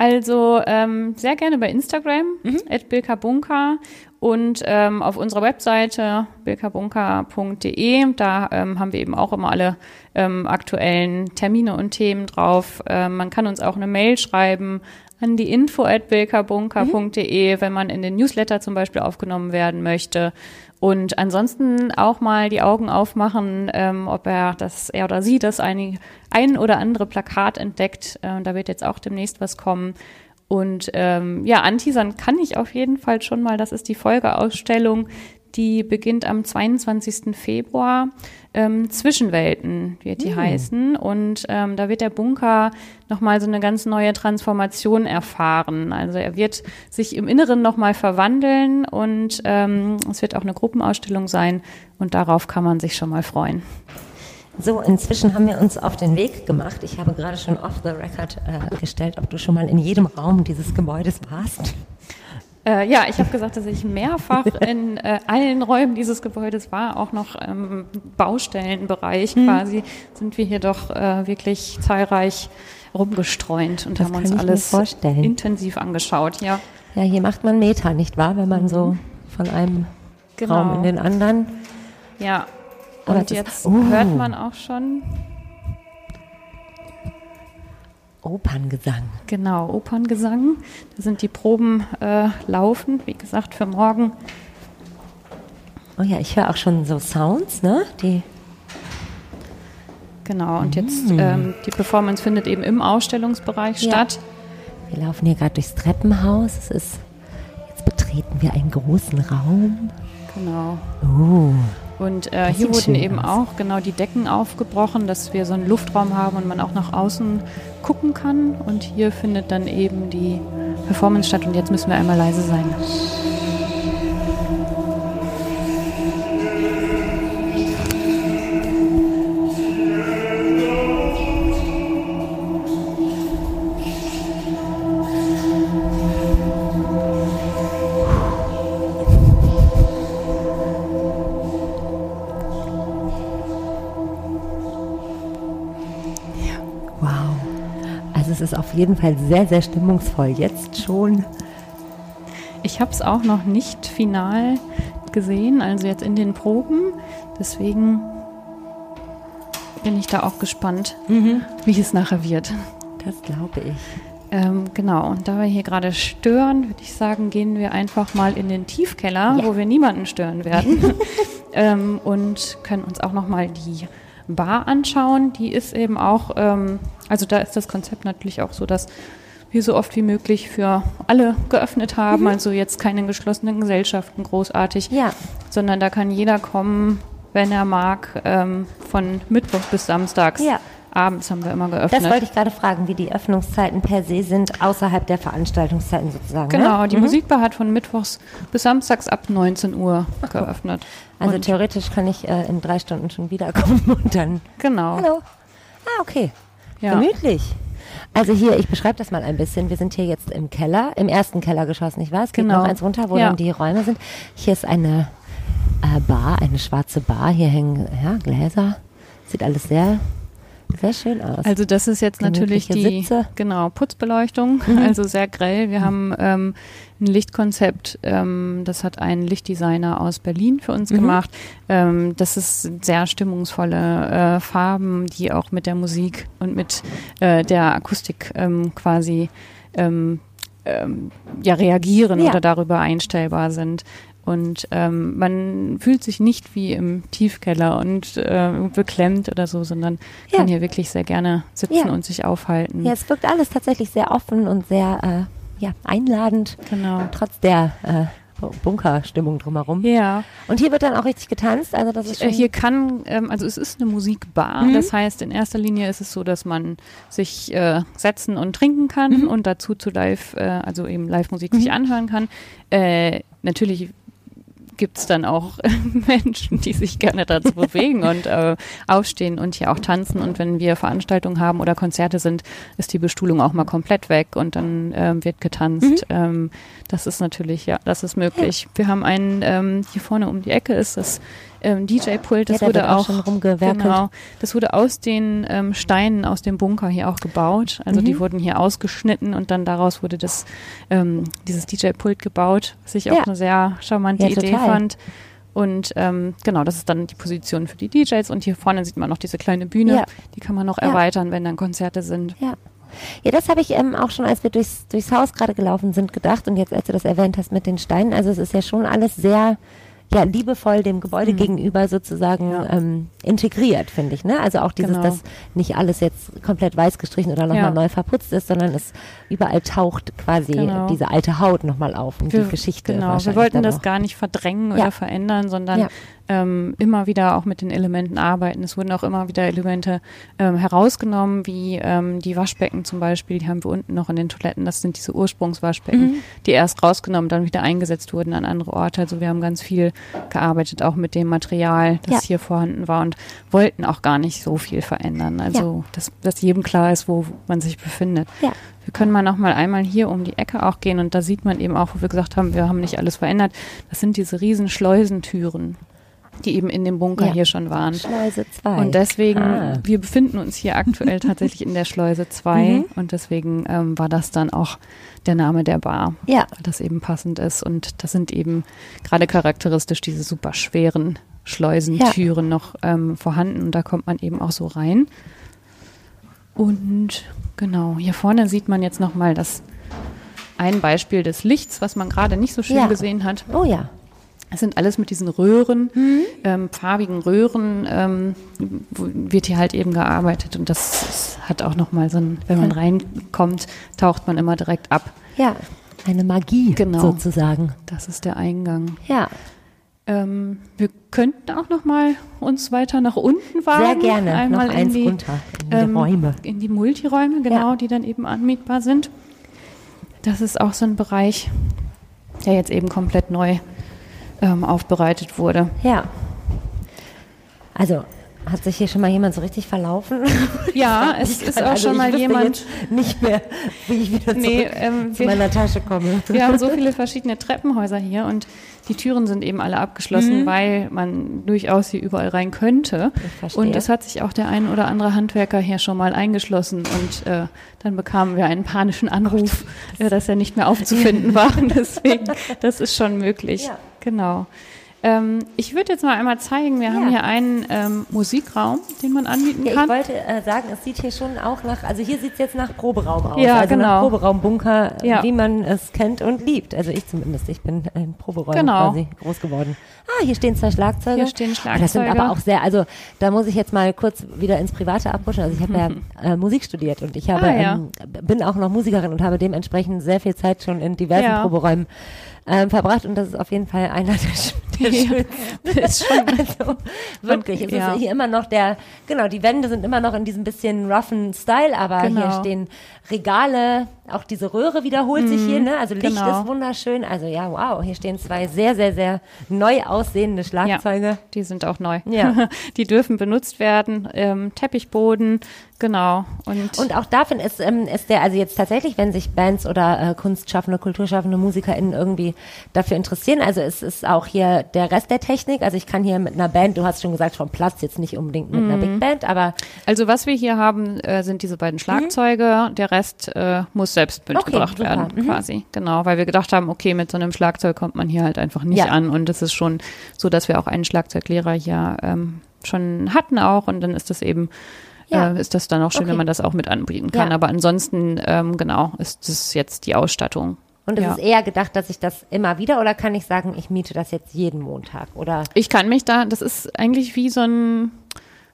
Also ähm, sehr gerne bei Instagram, mhm. @bilkabunka und ähm, auf unserer Webseite bilkabunka.de. Da ähm, haben wir eben auch immer alle ähm, aktuellen Termine und Themen drauf. Ähm, man kann uns auch eine Mail schreiben an die info at bilkabunka.de, mhm. wenn man in den Newsletter zum Beispiel aufgenommen werden möchte. Und ansonsten auch mal die Augen aufmachen, ähm, ob er das, er oder sie das eine, ein oder andere Plakat entdeckt. Äh, da wird jetzt auch demnächst was kommen. Und ähm, ja, anteasern kann ich auf jeden Fall schon mal. Das ist die Folgeausstellung, die beginnt am 22. Februar. Ähm, Zwischenwelten wird die hm. heißen. Und ähm, da wird der Bunker nochmal so eine ganz neue Transformation erfahren. Also er wird sich im Inneren nochmal verwandeln und ähm, es wird auch eine Gruppenausstellung sein. Und darauf kann man sich schon mal freuen. So, inzwischen haben wir uns auf den Weg gemacht. Ich habe gerade schon off the record äh, gestellt, ob du schon mal in jedem Raum dieses Gebäudes warst. Äh, ja, ich habe gesagt, dass ich mehrfach in äh, allen Räumen dieses Gebäudes war, auch noch im Baustellenbereich hm. quasi, sind wir hier doch äh, wirklich zahlreich rumgestreunt und das haben uns alles intensiv angeschaut. Ja. ja, hier macht man Meter, nicht wahr, wenn man mhm. so von einem genau. Raum in den anderen. Ja, und jetzt oh. hört man auch schon Operngesang. Genau, Operngesang. Da sind die Proben äh, laufen, wie gesagt, für morgen. Oh ja, ich höre auch schon so Sounds, ne? Die genau, und jetzt mm. ähm, die Performance findet eben im Ausstellungsbereich ja. statt. Wir laufen hier gerade durchs Treppenhaus. Es ist, jetzt betreten wir einen großen Raum. Genau. Oh. Und äh, hier wurden eben aus. auch genau die Decken aufgebrochen, dass wir so einen Luftraum haben und man auch nach außen gucken kann. Und hier findet dann eben die Performance statt. Und jetzt müssen wir einmal leise sein. Auf jeden Fall sehr, sehr stimmungsvoll jetzt schon. Ich habe es auch noch nicht final gesehen, also jetzt in den Proben. Deswegen bin ich da auch gespannt, mhm. wie es nachher wird. Das glaube ich. Ähm, genau, und da wir hier gerade stören, würde ich sagen, gehen wir einfach mal in den Tiefkeller, ja. wo wir niemanden stören werden. ähm, und können uns auch nochmal die Bar anschauen. Die ist eben auch, ähm, also da ist das Konzept natürlich auch so, dass wir so oft wie möglich für alle geöffnet haben. Mhm. Also jetzt keine geschlossenen Gesellschaften großartig, ja. sondern da kann jeder kommen, wenn er mag, ähm, von Mittwoch bis Samstags. Ja. Abends haben wir immer geöffnet. Das wollte ich gerade fragen, wie die Öffnungszeiten per se sind, außerhalb der Veranstaltungszeiten sozusagen. Ne? Genau, ne? die mhm. Musikbar hat von Mittwochs bis Samstags ab 19 Uhr geöffnet. Also und theoretisch kann ich äh, in drei Stunden schon wiederkommen und dann. Genau. Hallo. Ah, okay. Ja. Gemütlich. Also hier, ich beschreibe das mal ein bisschen. Wir sind hier jetzt im Keller, im ersten Kellergeschoss, nicht wahr? Es geht genau. noch eins runter, wo ja. dann die Räume sind. Hier ist eine äh, Bar, eine schwarze Bar. Hier hängen ja, Gläser. Sieht alles sehr sehr schön aus. Also das ist jetzt natürlich die Sitze. genau Putzbeleuchtung, mhm. also sehr grell. Wir mhm. haben ähm, ein Lichtkonzept, ähm, das hat ein Lichtdesigner aus Berlin für uns mhm. gemacht. Ähm, das ist sehr stimmungsvolle äh, Farben, die auch mit der Musik und mit äh, der Akustik ähm, quasi ähm, ähm, ja reagieren ja. oder darüber einstellbar sind. Und ähm, man fühlt sich nicht wie im Tiefkeller und äh, beklemmt oder so, sondern Ja. kann hier wirklich sehr gerne sitzen Ja. und sich aufhalten. Ja, es wirkt alles tatsächlich sehr offen und sehr äh, ja, einladend, Genau. trotz der äh, Bu- Bunkerstimmung drumherum. Ja. Und hier wird dann auch richtig getanzt, also das ist Äh, schon Hier kann, ähm, also es ist eine Musikbar. Mhm. Das heißt, in erster Linie ist es so, dass man sich äh, setzen und trinken kann Mhm. und dazu zu live, äh, also eben Live-Musik sich anhören kann. Äh, natürlich gibt's dann auch Menschen, die sich gerne dazu bewegen und äh, aufstehen und hier auch tanzen. Und wenn wir Veranstaltungen haben oder Konzerte sind, ist die Bestuhlung auch mal komplett weg und dann ähm, wird getanzt. Ähm, das ist natürlich, ja, das ist möglich. Wir haben einen, ähm, hier vorne um die Ecke ist das ähm, DJ-Pult, das ja, wurde auch auch. Genau. Das wurde aus den ähm, Steinen aus dem Bunker hier auch gebaut. Also die Mhm. wurden hier ausgeschnitten und dann daraus wurde das ähm, dieses DJ-Pult gebaut, was ich auch Ja. eine sehr charmante Ja, Idee total. fand. Und ähm, genau, das ist dann die Position für die DJs und hier vorne sieht man noch diese kleine Bühne, Ja. die kann man noch Ja. erweitern, wenn dann Konzerte sind. Ja. Ja, das habe ich ähm, auch schon, als wir durchs, durchs Haus gerade gelaufen sind, gedacht. Und jetzt, als du das erwähnt hast mit den Steinen, also es ist ja schon alles sehr ja, liebevoll dem Gebäude gegenüber sozusagen Mhm. Ja. ähm, integriert, finde ich. Ne? Also auch dieses, Genau. dass nicht alles jetzt komplett weiß gestrichen oder nochmal Ja. neu verputzt ist, sondern es überall taucht quasi Genau. diese alte Haut nochmal auf und Wir- die Geschichte. Genau, wir wollten das gar nicht verdrängen Ja. oder verändern, sondern ähm, immer wieder auch mit den Elementen arbeiten. Es wurden auch immer wieder Elemente ähm, herausgenommen, wie ähm, die Waschbecken zum Beispiel, die haben wir unten noch in den Toiletten. Das sind diese Ursprungswaschbecken, Mhm. die erst rausgenommen, dann wieder eingesetzt wurden an andere Orte. Also wir haben ganz viel gearbeitet, auch mit dem Material, das Ja. hier vorhanden war und wollten auch gar nicht so viel verändern. Also dass, dass jedem klar ist, wo man sich befindet. Ja. Wir können mal noch mal einmal hier um die Ecke auch gehen und da sieht man eben auch, wo wir gesagt haben, wir haben nicht alles verändert. Das sind diese riesen Schleusentüren, die eben in dem Bunker Ja. hier schon waren. Schleuse 2. Und deswegen, Ah. wir befinden uns hier aktuell tatsächlich in der Schleuse 2 Mhm. und deswegen ähm, war das dann auch der Name der Bar, Ja, weil das eben passend ist. Und das sind eben gerade charakteristisch diese super schweren Schleusentüren noch ähm, vorhanden und da kommt man eben auch so rein. Und genau, hier vorne sieht man jetzt nochmal das ein Beispiel des Lichts, was man gerade nicht so schön Ja. gesehen hat. oh ja. Es sind alles mit diesen Röhren, Mhm. ähm, farbigen Röhren, ähm, wird hier halt eben gearbeitet und das ist, hat auch nochmal so ein, wenn man reinkommt, taucht man immer direkt ab. Ja, eine Magie Genau. sozusagen. Das ist der Eingang. Ja, Ähm, wir könnten auch nochmal uns weiter nach unten wagen. sehr gerne. Einmal Noch in eins die, runter in die ähm, Räume. In die Multiräume, genau, Ja. die dann eben anmietbar sind. Das ist auch so ein Bereich, der jetzt eben komplett neu ähm, aufbereitet wurde. Ja. Also, hat sich hier schon mal jemand so richtig verlaufen? Ja, es ist auch also schon mal jemand. Nicht mehr, wie ich wieder Nee, ähm, zu wir, meiner Tasche komme. wir haben so viele verschiedene Treppenhäuser hier und die Türen sind eben alle abgeschlossen, weil man durchaus hier überall rein könnte. Und es hat sich auch der ein oder andere Handwerker hier schon mal eingeschlossen und äh, dann bekamen wir einen panischen Anruf, äh, dass er nicht mehr aufzufinden war. Deswegen, das ist schon möglich. Ja. Genau. Ähm, ich würde jetzt mal einmal zeigen, wir haben Ja. hier einen ähm, Musikraum, den man anbieten Ja, ich kann. wollte äh, sagen, es sieht hier schon auch nach, also hier sieht es jetzt nach Proberaum aus. Ja, also nach genau. Proberaum-Bunker, Ja. wie man es kennt und liebt. Also ich zumindest, ich bin in Proberäumen Genau. quasi groß geworden. Ah, hier stehen zwei Schlagzeuge. Hier stehen Ah, Das sind Schlagzeuge. aber auch sehr, also da muss ich jetzt mal kurz wieder ins Private abrutschen. Also ich habe ja äh, Musik studiert und ich habe, Ah, ähm, bin auch noch Musikerin und habe dementsprechend sehr viel Zeit schon in diversen. Proberäumen ähm, verbracht und das ist auf jeden Fall einer der, sch- der Ja. schönsten. Also wirklich, es ja. ist hier immer noch der, genau, die Wände sind immer noch in diesem bisschen roughen Style, aber hier Genau. stehen Regale, auch diese Röhre wiederholt sich hier, ne? Also Licht genau. ist wunderschön. Also ja, wow, hier stehen zwei sehr, sehr, sehr neu aussehende Schlagzeuge. Die sind auch neu. Ja. Die dürfen benutzt werden. Ähm, Teppichboden, genau. Und, Und auch dafür ist, ähm, ist der, also jetzt tatsächlich, wenn sich Bands oder äh, Kunstschaffende, Kulturschaffende, MusikerInnen irgendwie dafür interessieren, also es ist auch hier der Rest der Technik, also ich kann hier mit einer Band, du hast schon gesagt, vom Platz jetzt nicht unbedingt mit einer Mhm. Big Band, aber also was wir hier haben, äh, sind diese beiden Schlagzeuge. Der Rest äh, muss selbst mitgebracht super. werden, Mhm. quasi. Genau, weil wir gedacht haben, okay, mit so einem Schlagzeug kommt man hier halt einfach nicht Ja. an. Und es ist schon so, dass wir auch einen Schlagzeuglehrer hier ähm, schon hatten auch. Und dann ist das eben Ja. äh, ist das dann auch schön, Okay. wenn man das auch mit anbieten kann. Ja. Aber ansonsten, ähm, genau, ist das jetzt die Ausstattung. Und es Ja. ist eher gedacht, dass ich das immer wieder oder kann ich sagen, ich miete das jetzt jeden Montag oder Ich kann mich da, das ist eigentlich wie so ein,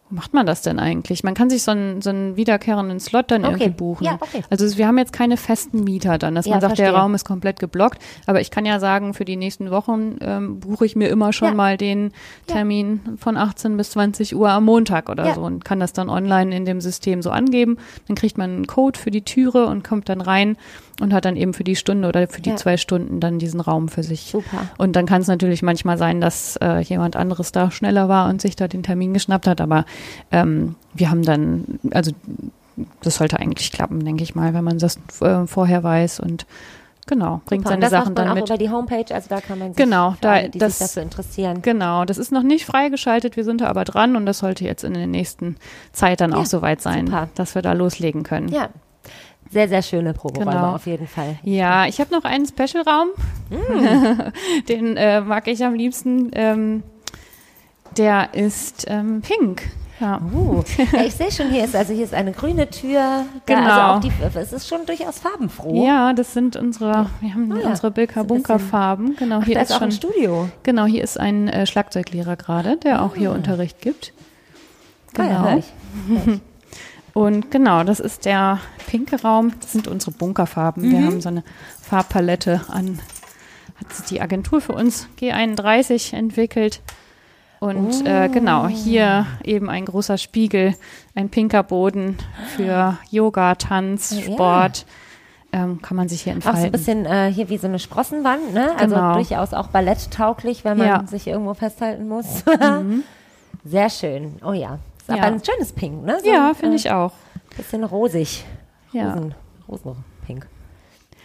wo macht man das denn eigentlich? Man kann sich so einen, so einen wiederkehrenden Slot dann Okay. irgendwie buchen. Ja, okay. Also wir haben jetzt keine festen Mieter dann, dass Ja, man sagt, der verstehe. Raum ist komplett geblockt. Aber ich kann ja sagen, für die nächsten Wochen ähm, buche ich mir immer schon Ja. mal den Termin von 18 bis 20 Uhr am Montag oder Ja. so und kann das dann online in dem System so angeben. Dann kriegt man einen Code für die Türe und kommt dann rein und hat dann eben für die Stunde oder für die Ja. zwei Stunden dann diesen Raum für sich. Super. Und dann kann es natürlich manchmal sein, dass äh, jemand anderes da schneller war und sich da den Termin geschnappt hat. Aber ähm, wir haben dann, also das sollte eigentlich klappen, denke ich mal, wenn man das äh, vorher weiß und genau, bringt Super. Seine das Sachen dann auch mit. über die Homepage, also da kann man sich Genau, da- alle, die das- sich dafür interessieren. Genau, das ist noch nicht freigeschaltet, wir sind da aber dran und das sollte jetzt in der nächsten Zeit dann Ja, auch soweit sein, super. dass wir da loslegen können. Ja. Sehr, sehr schöne Proberäume Genau. auf jeden Fall. Ja, ich habe noch einen Special-Raum. Den äh, mag ich am liebsten. Ähm, der ist ähm, pink. Ja. Uh, ja, ich sehe schon, hier ist also hier ist eine grüne Tür. Da, Genau. Also auch die, es ist schon durchaus farbenfroh. Ja, das sind unsere, wir haben Ah unsere Bilka Bunker Farben. Genau, Ach, hier da ist ist auch schon, ein Studio. genau, hier ist ein äh, Schlagzeuglehrer gerade, der auch Ah. hier Unterricht gibt. Geil, Genau. ich. Und genau, das ist der pinke Raum. Das sind unsere Bunkerfarben. Wir Mhm. haben so eine Farbpalette an, hat die Agentur für uns G31 entwickelt. Und Oh. äh, genau, hier eben ein großer Spiegel, ein pinker Boden für Yoga, Tanz, Ja. Sport. Ähm, kann man sich hier Auch so ein entfalten. bisschen äh, hier wie so eine Sprossenwand, ne? Also Genau. durchaus auch balletttauglich, wenn man Ja. Mhm. sich irgendwo festhalten muss. Sehr schön. Oh ja. Ist aber Ja. ein schönes Pink, ne? So ja, finde äh, ich auch. Bisschen rosig. Ja. Rosen, Rosenpink.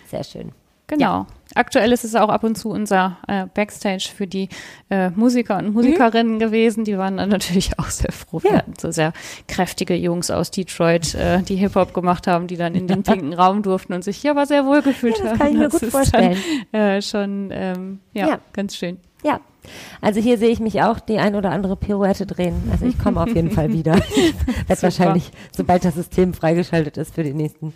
Sehr schön. Genau. Aktuell ist es auch ab und zu unser äh, Backstage für die äh, Musiker und Musikerinnen gewesen. Die waren dann natürlich auch sehr froh. Wir Ja. hatten so sehr kräftige Jungs aus Detroit, äh, die Hip-Hop gemacht haben, die dann in den pinken Raum durften und sich hier aber sehr wohl gefühlt Ja, das haben. kann ich mir gut ist vorstellen. Dann, äh, schon, ähm, ja, Ja. ganz schön. Ja. Also hier sehe ich mich auch die ein oder andere Pirouette drehen. Also ich komme auf jeden Fall wieder. Werde wahrscheinlich, sobald das System freigeschaltet ist für die nächsten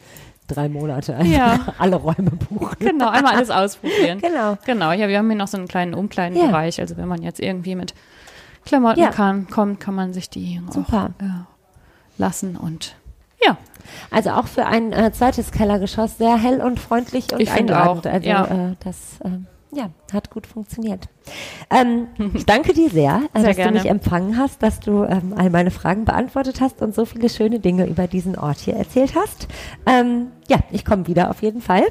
drei Monate, Ja. alle Räume buchen. Genau, einmal alles ausprobieren. Genau. Genau, ja, wir haben hier noch so einen kleinen Umkleidenbereich. Also wenn man jetzt irgendwie mit Klamotten Ja. kann, kommt, kann man sich die Super. auch äh, lassen und ja, Also auch für ein äh, zweites Kellergeschoss sehr hell und freundlich und Ich finde einladend. auch, Also ja. äh, das ähm, ja, hat gut funktioniert. Ähm, ich danke dir sehr, äh, Sehr dass gerne. du mich empfangen hast, dass du ähm, all meine Fragen beantwortet hast und so viele schöne Dinge über diesen Ort hier erzählt hast. Ähm, ja, ich komme wieder auf jeden Fall.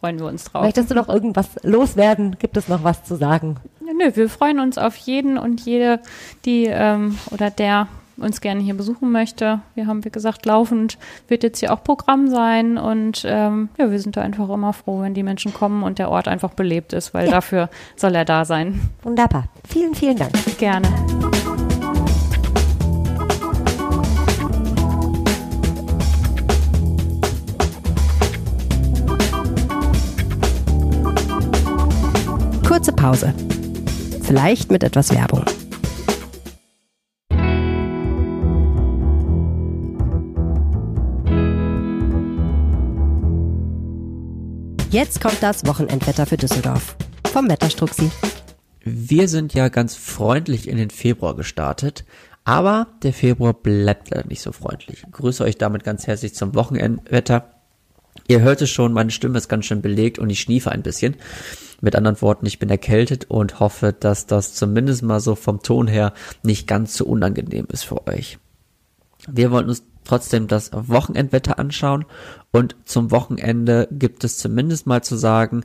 freuen wir uns drauf. Möchtest du noch irgendwas loswerden? Gibt es noch was zu sagen? Nö, wir freuen uns auf jeden und jede, die ähm, oder der uns gerne hier besuchen möchte. Wir haben, wie gesagt, laufend wird jetzt hier auch Programm sein und ähm, ja, wir sind da einfach immer froh, wenn die Menschen kommen und der Ort einfach belebt ist, weil Ja. dafür soll er da sein. Wunderbar. Vielen, vielen Dank. Gerne. Kurze Pause. Vielleicht mit etwas Werbung. Jetzt kommt das Wochenendwetter für Düsseldorf. Vom Wetterstruxi. Wir sind ja ganz freundlich in den Februar gestartet, aber der Februar bleibt leider nicht so freundlich. Ich grüße euch damit ganz herzlich zum Wochenendwetter. Ihr hört es schon, meine Stimme ist ganz schön belegt und ich schniefe ein bisschen. Mit anderen Worten, ich bin erkältet und hoffe, dass das zumindest mal so vom Ton her nicht ganz so unangenehm ist für euch. Wir wollen uns trotzdem das Wochenendwetter anschauen und zum Wochenende gibt es zumindest mal zu sagen,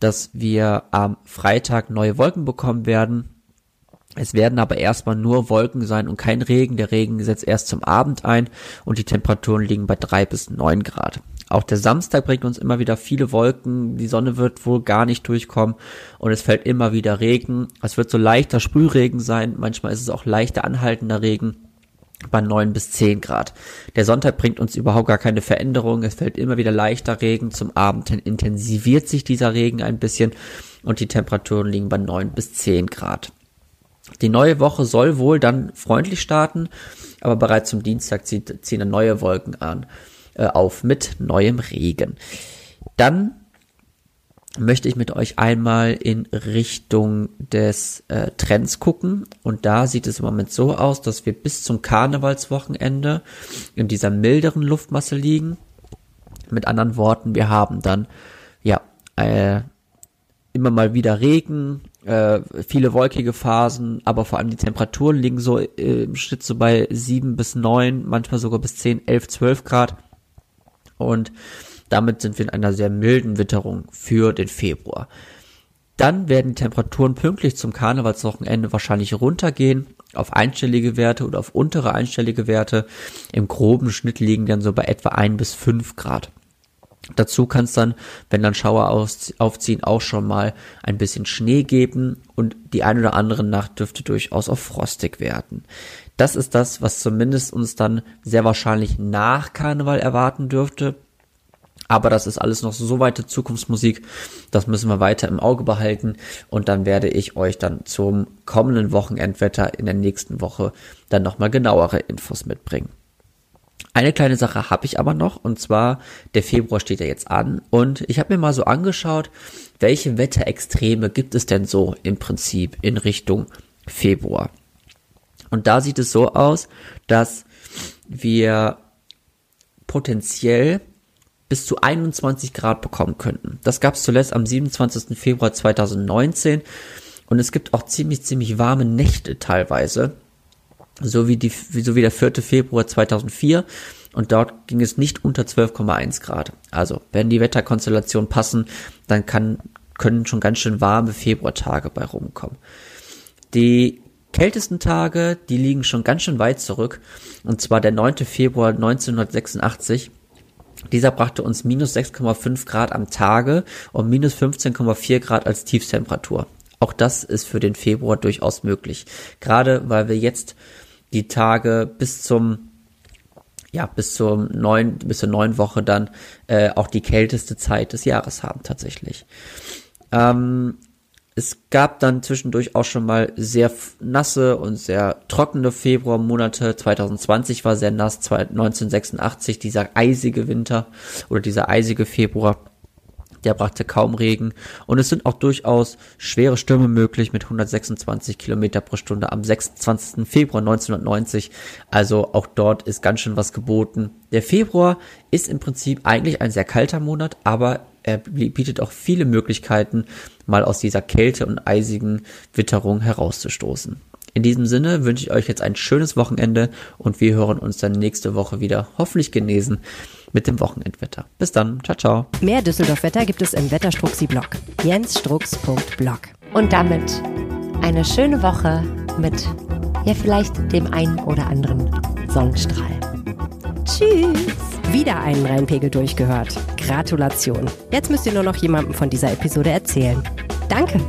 dass wir am Freitag neue Wolken bekommen werden. Es werden aber erstmal nur Wolken sein und kein Regen. Der Regen setzt erst zum Abend ein und die Temperaturen liegen bei drei bis neun Grad. Auch der Samstag bringt uns immer wieder viele Wolken. Die Sonne wird wohl gar nicht durchkommen und es fällt immer wieder Regen. Es wird so leichter Sprühregen sein. Manchmal ist es auch leichter anhaltender Regen bei 9 bis 10 Grad. Der Sonntag bringt uns überhaupt gar keine Veränderung. Es fällt immer wieder leichter Regen. Zum Abend hin intensiviert sich dieser Regen ein bisschen und die Temperaturen liegen bei 9 bis 10 Grad. Die neue Woche soll wohl dann freundlich starten, aber bereits zum Dienstag ziehen neue Wolken an, äh, auf mit neuem Regen. Dann möchte ich mit euch einmal in Richtung des äh, Trends gucken. Und da sieht es im Moment so aus, dass wir bis zum Karnevalswochenende in dieser milderen Luftmasse liegen. Mit anderen Worten, wir haben dann ja äh, immer mal wieder Regen, äh, viele wolkige Phasen, aber vor allem die Temperaturen liegen so äh, im Schnitt so bei sieben bis neun, manchmal sogar bis zehn, elf, zwölf Grad. Und damit sind wir in einer sehr milden Witterung für den Februar. Dann werden die Temperaturen pünktlich zum Karnevalswochenende wahrscheinlich runtergehen auf einstellige Werte oder auf untere einstellige Werte. Im groben Schnitt liegen dann so bei etwa ein bis fünf Grad. Dazu kann es dann, wenn dann Schauer aufziehen, auch schon mal ein bisschen Schnee geben und die ein oder andere Nacht dürfte durchaus auch frostig werden. Das ist das, was zumindest uns dann sehr wahrscheinlich nach Karneval erwarten dürfte. Aber das ist alles noch so weite Zukunftsmusik. Das müssen wir weiter im Auge behalten. Und dann werde ich euch dann zum kommenden Wochenendwetter in der nächsten Woche dann nochmal genauere Infos mitbringen. Eine kleine Sache habe ich aber noch, und zwar der Februar steht ja jetzt an und ich habe mir mal so angeschaut, welche Wetterextreme gibt es denn so im Prinzip in Richtung Februar. Und da sieht es so aus, dass wir potenziell bis zu 21 Grad bekommen könnten. Das gab es zuletzt am 27. Februar 2019 und es gibt auch ziemlich, ziemlich warme Nächte teilweise, so wie, die, so wie der 4. Februar 2004 und dort ging es nicht unter 12,1 Grad. Also, wenn die Wetterkonstellationen passen, dann kann, können schon ganz schön warme Februartage bei rumkommen. Die kältesten Tage, die liegen schon ganz schön weit zurück, und zwar der 9. Februar 1986 dieser brachte uns minus 6,5 Grad am Tage und minus 15,4 Grad als Tiefstemperatur. Auch das ist für den Februar durchaus möglich. Gerade weil wir jetzt die Tage bis zum ja, bis zum neun, bis zur neuen Woche dann äh, auch die kälteste Zeit des Jahres haben tatsächlich. Ähm, es gab dann zwischendurch auch schon mal sehr nasse und sehr trockene Februarmonate. 2020 war sehr nass, 1986 dieser eisige Winter oder dieser eisige Februar. Der brachte kaum Regen und es sind auch durchaus schwere Stürme möglich mit 126 Kilometer pro Stunde am 26. Februar 1990. Also auch dort ist ganz schön was geboten. Der Februar ist im Prinzip eigentlich ein sehr kalter Monat, aber er bietet auch viele Möglichkeiten, mal aus dieser Kälte und eisigen Witterung herauszustoßen. In diesem Sinne wünsche ich euch jetzt ein schönes Wochenende und wir hören uns dann nächste Woche wieder, hoffentlich genesen, mit dem Wochenendwetter. Bis dann, ciao, ciao. Mehr Düsseldorf-Wetter gibt es im Wetterstruxi-Blog. jensstrux.blog. Und damit eine schöne Woche mit ja vielleicht dem einen oder anderen Sonnenstrahl. Tschüss. Wieder einen Rheinpegel durchgehört. Gratulation. Jetzt müsst ihr nur noch jemandem von dieser Episode erzählen. Danke.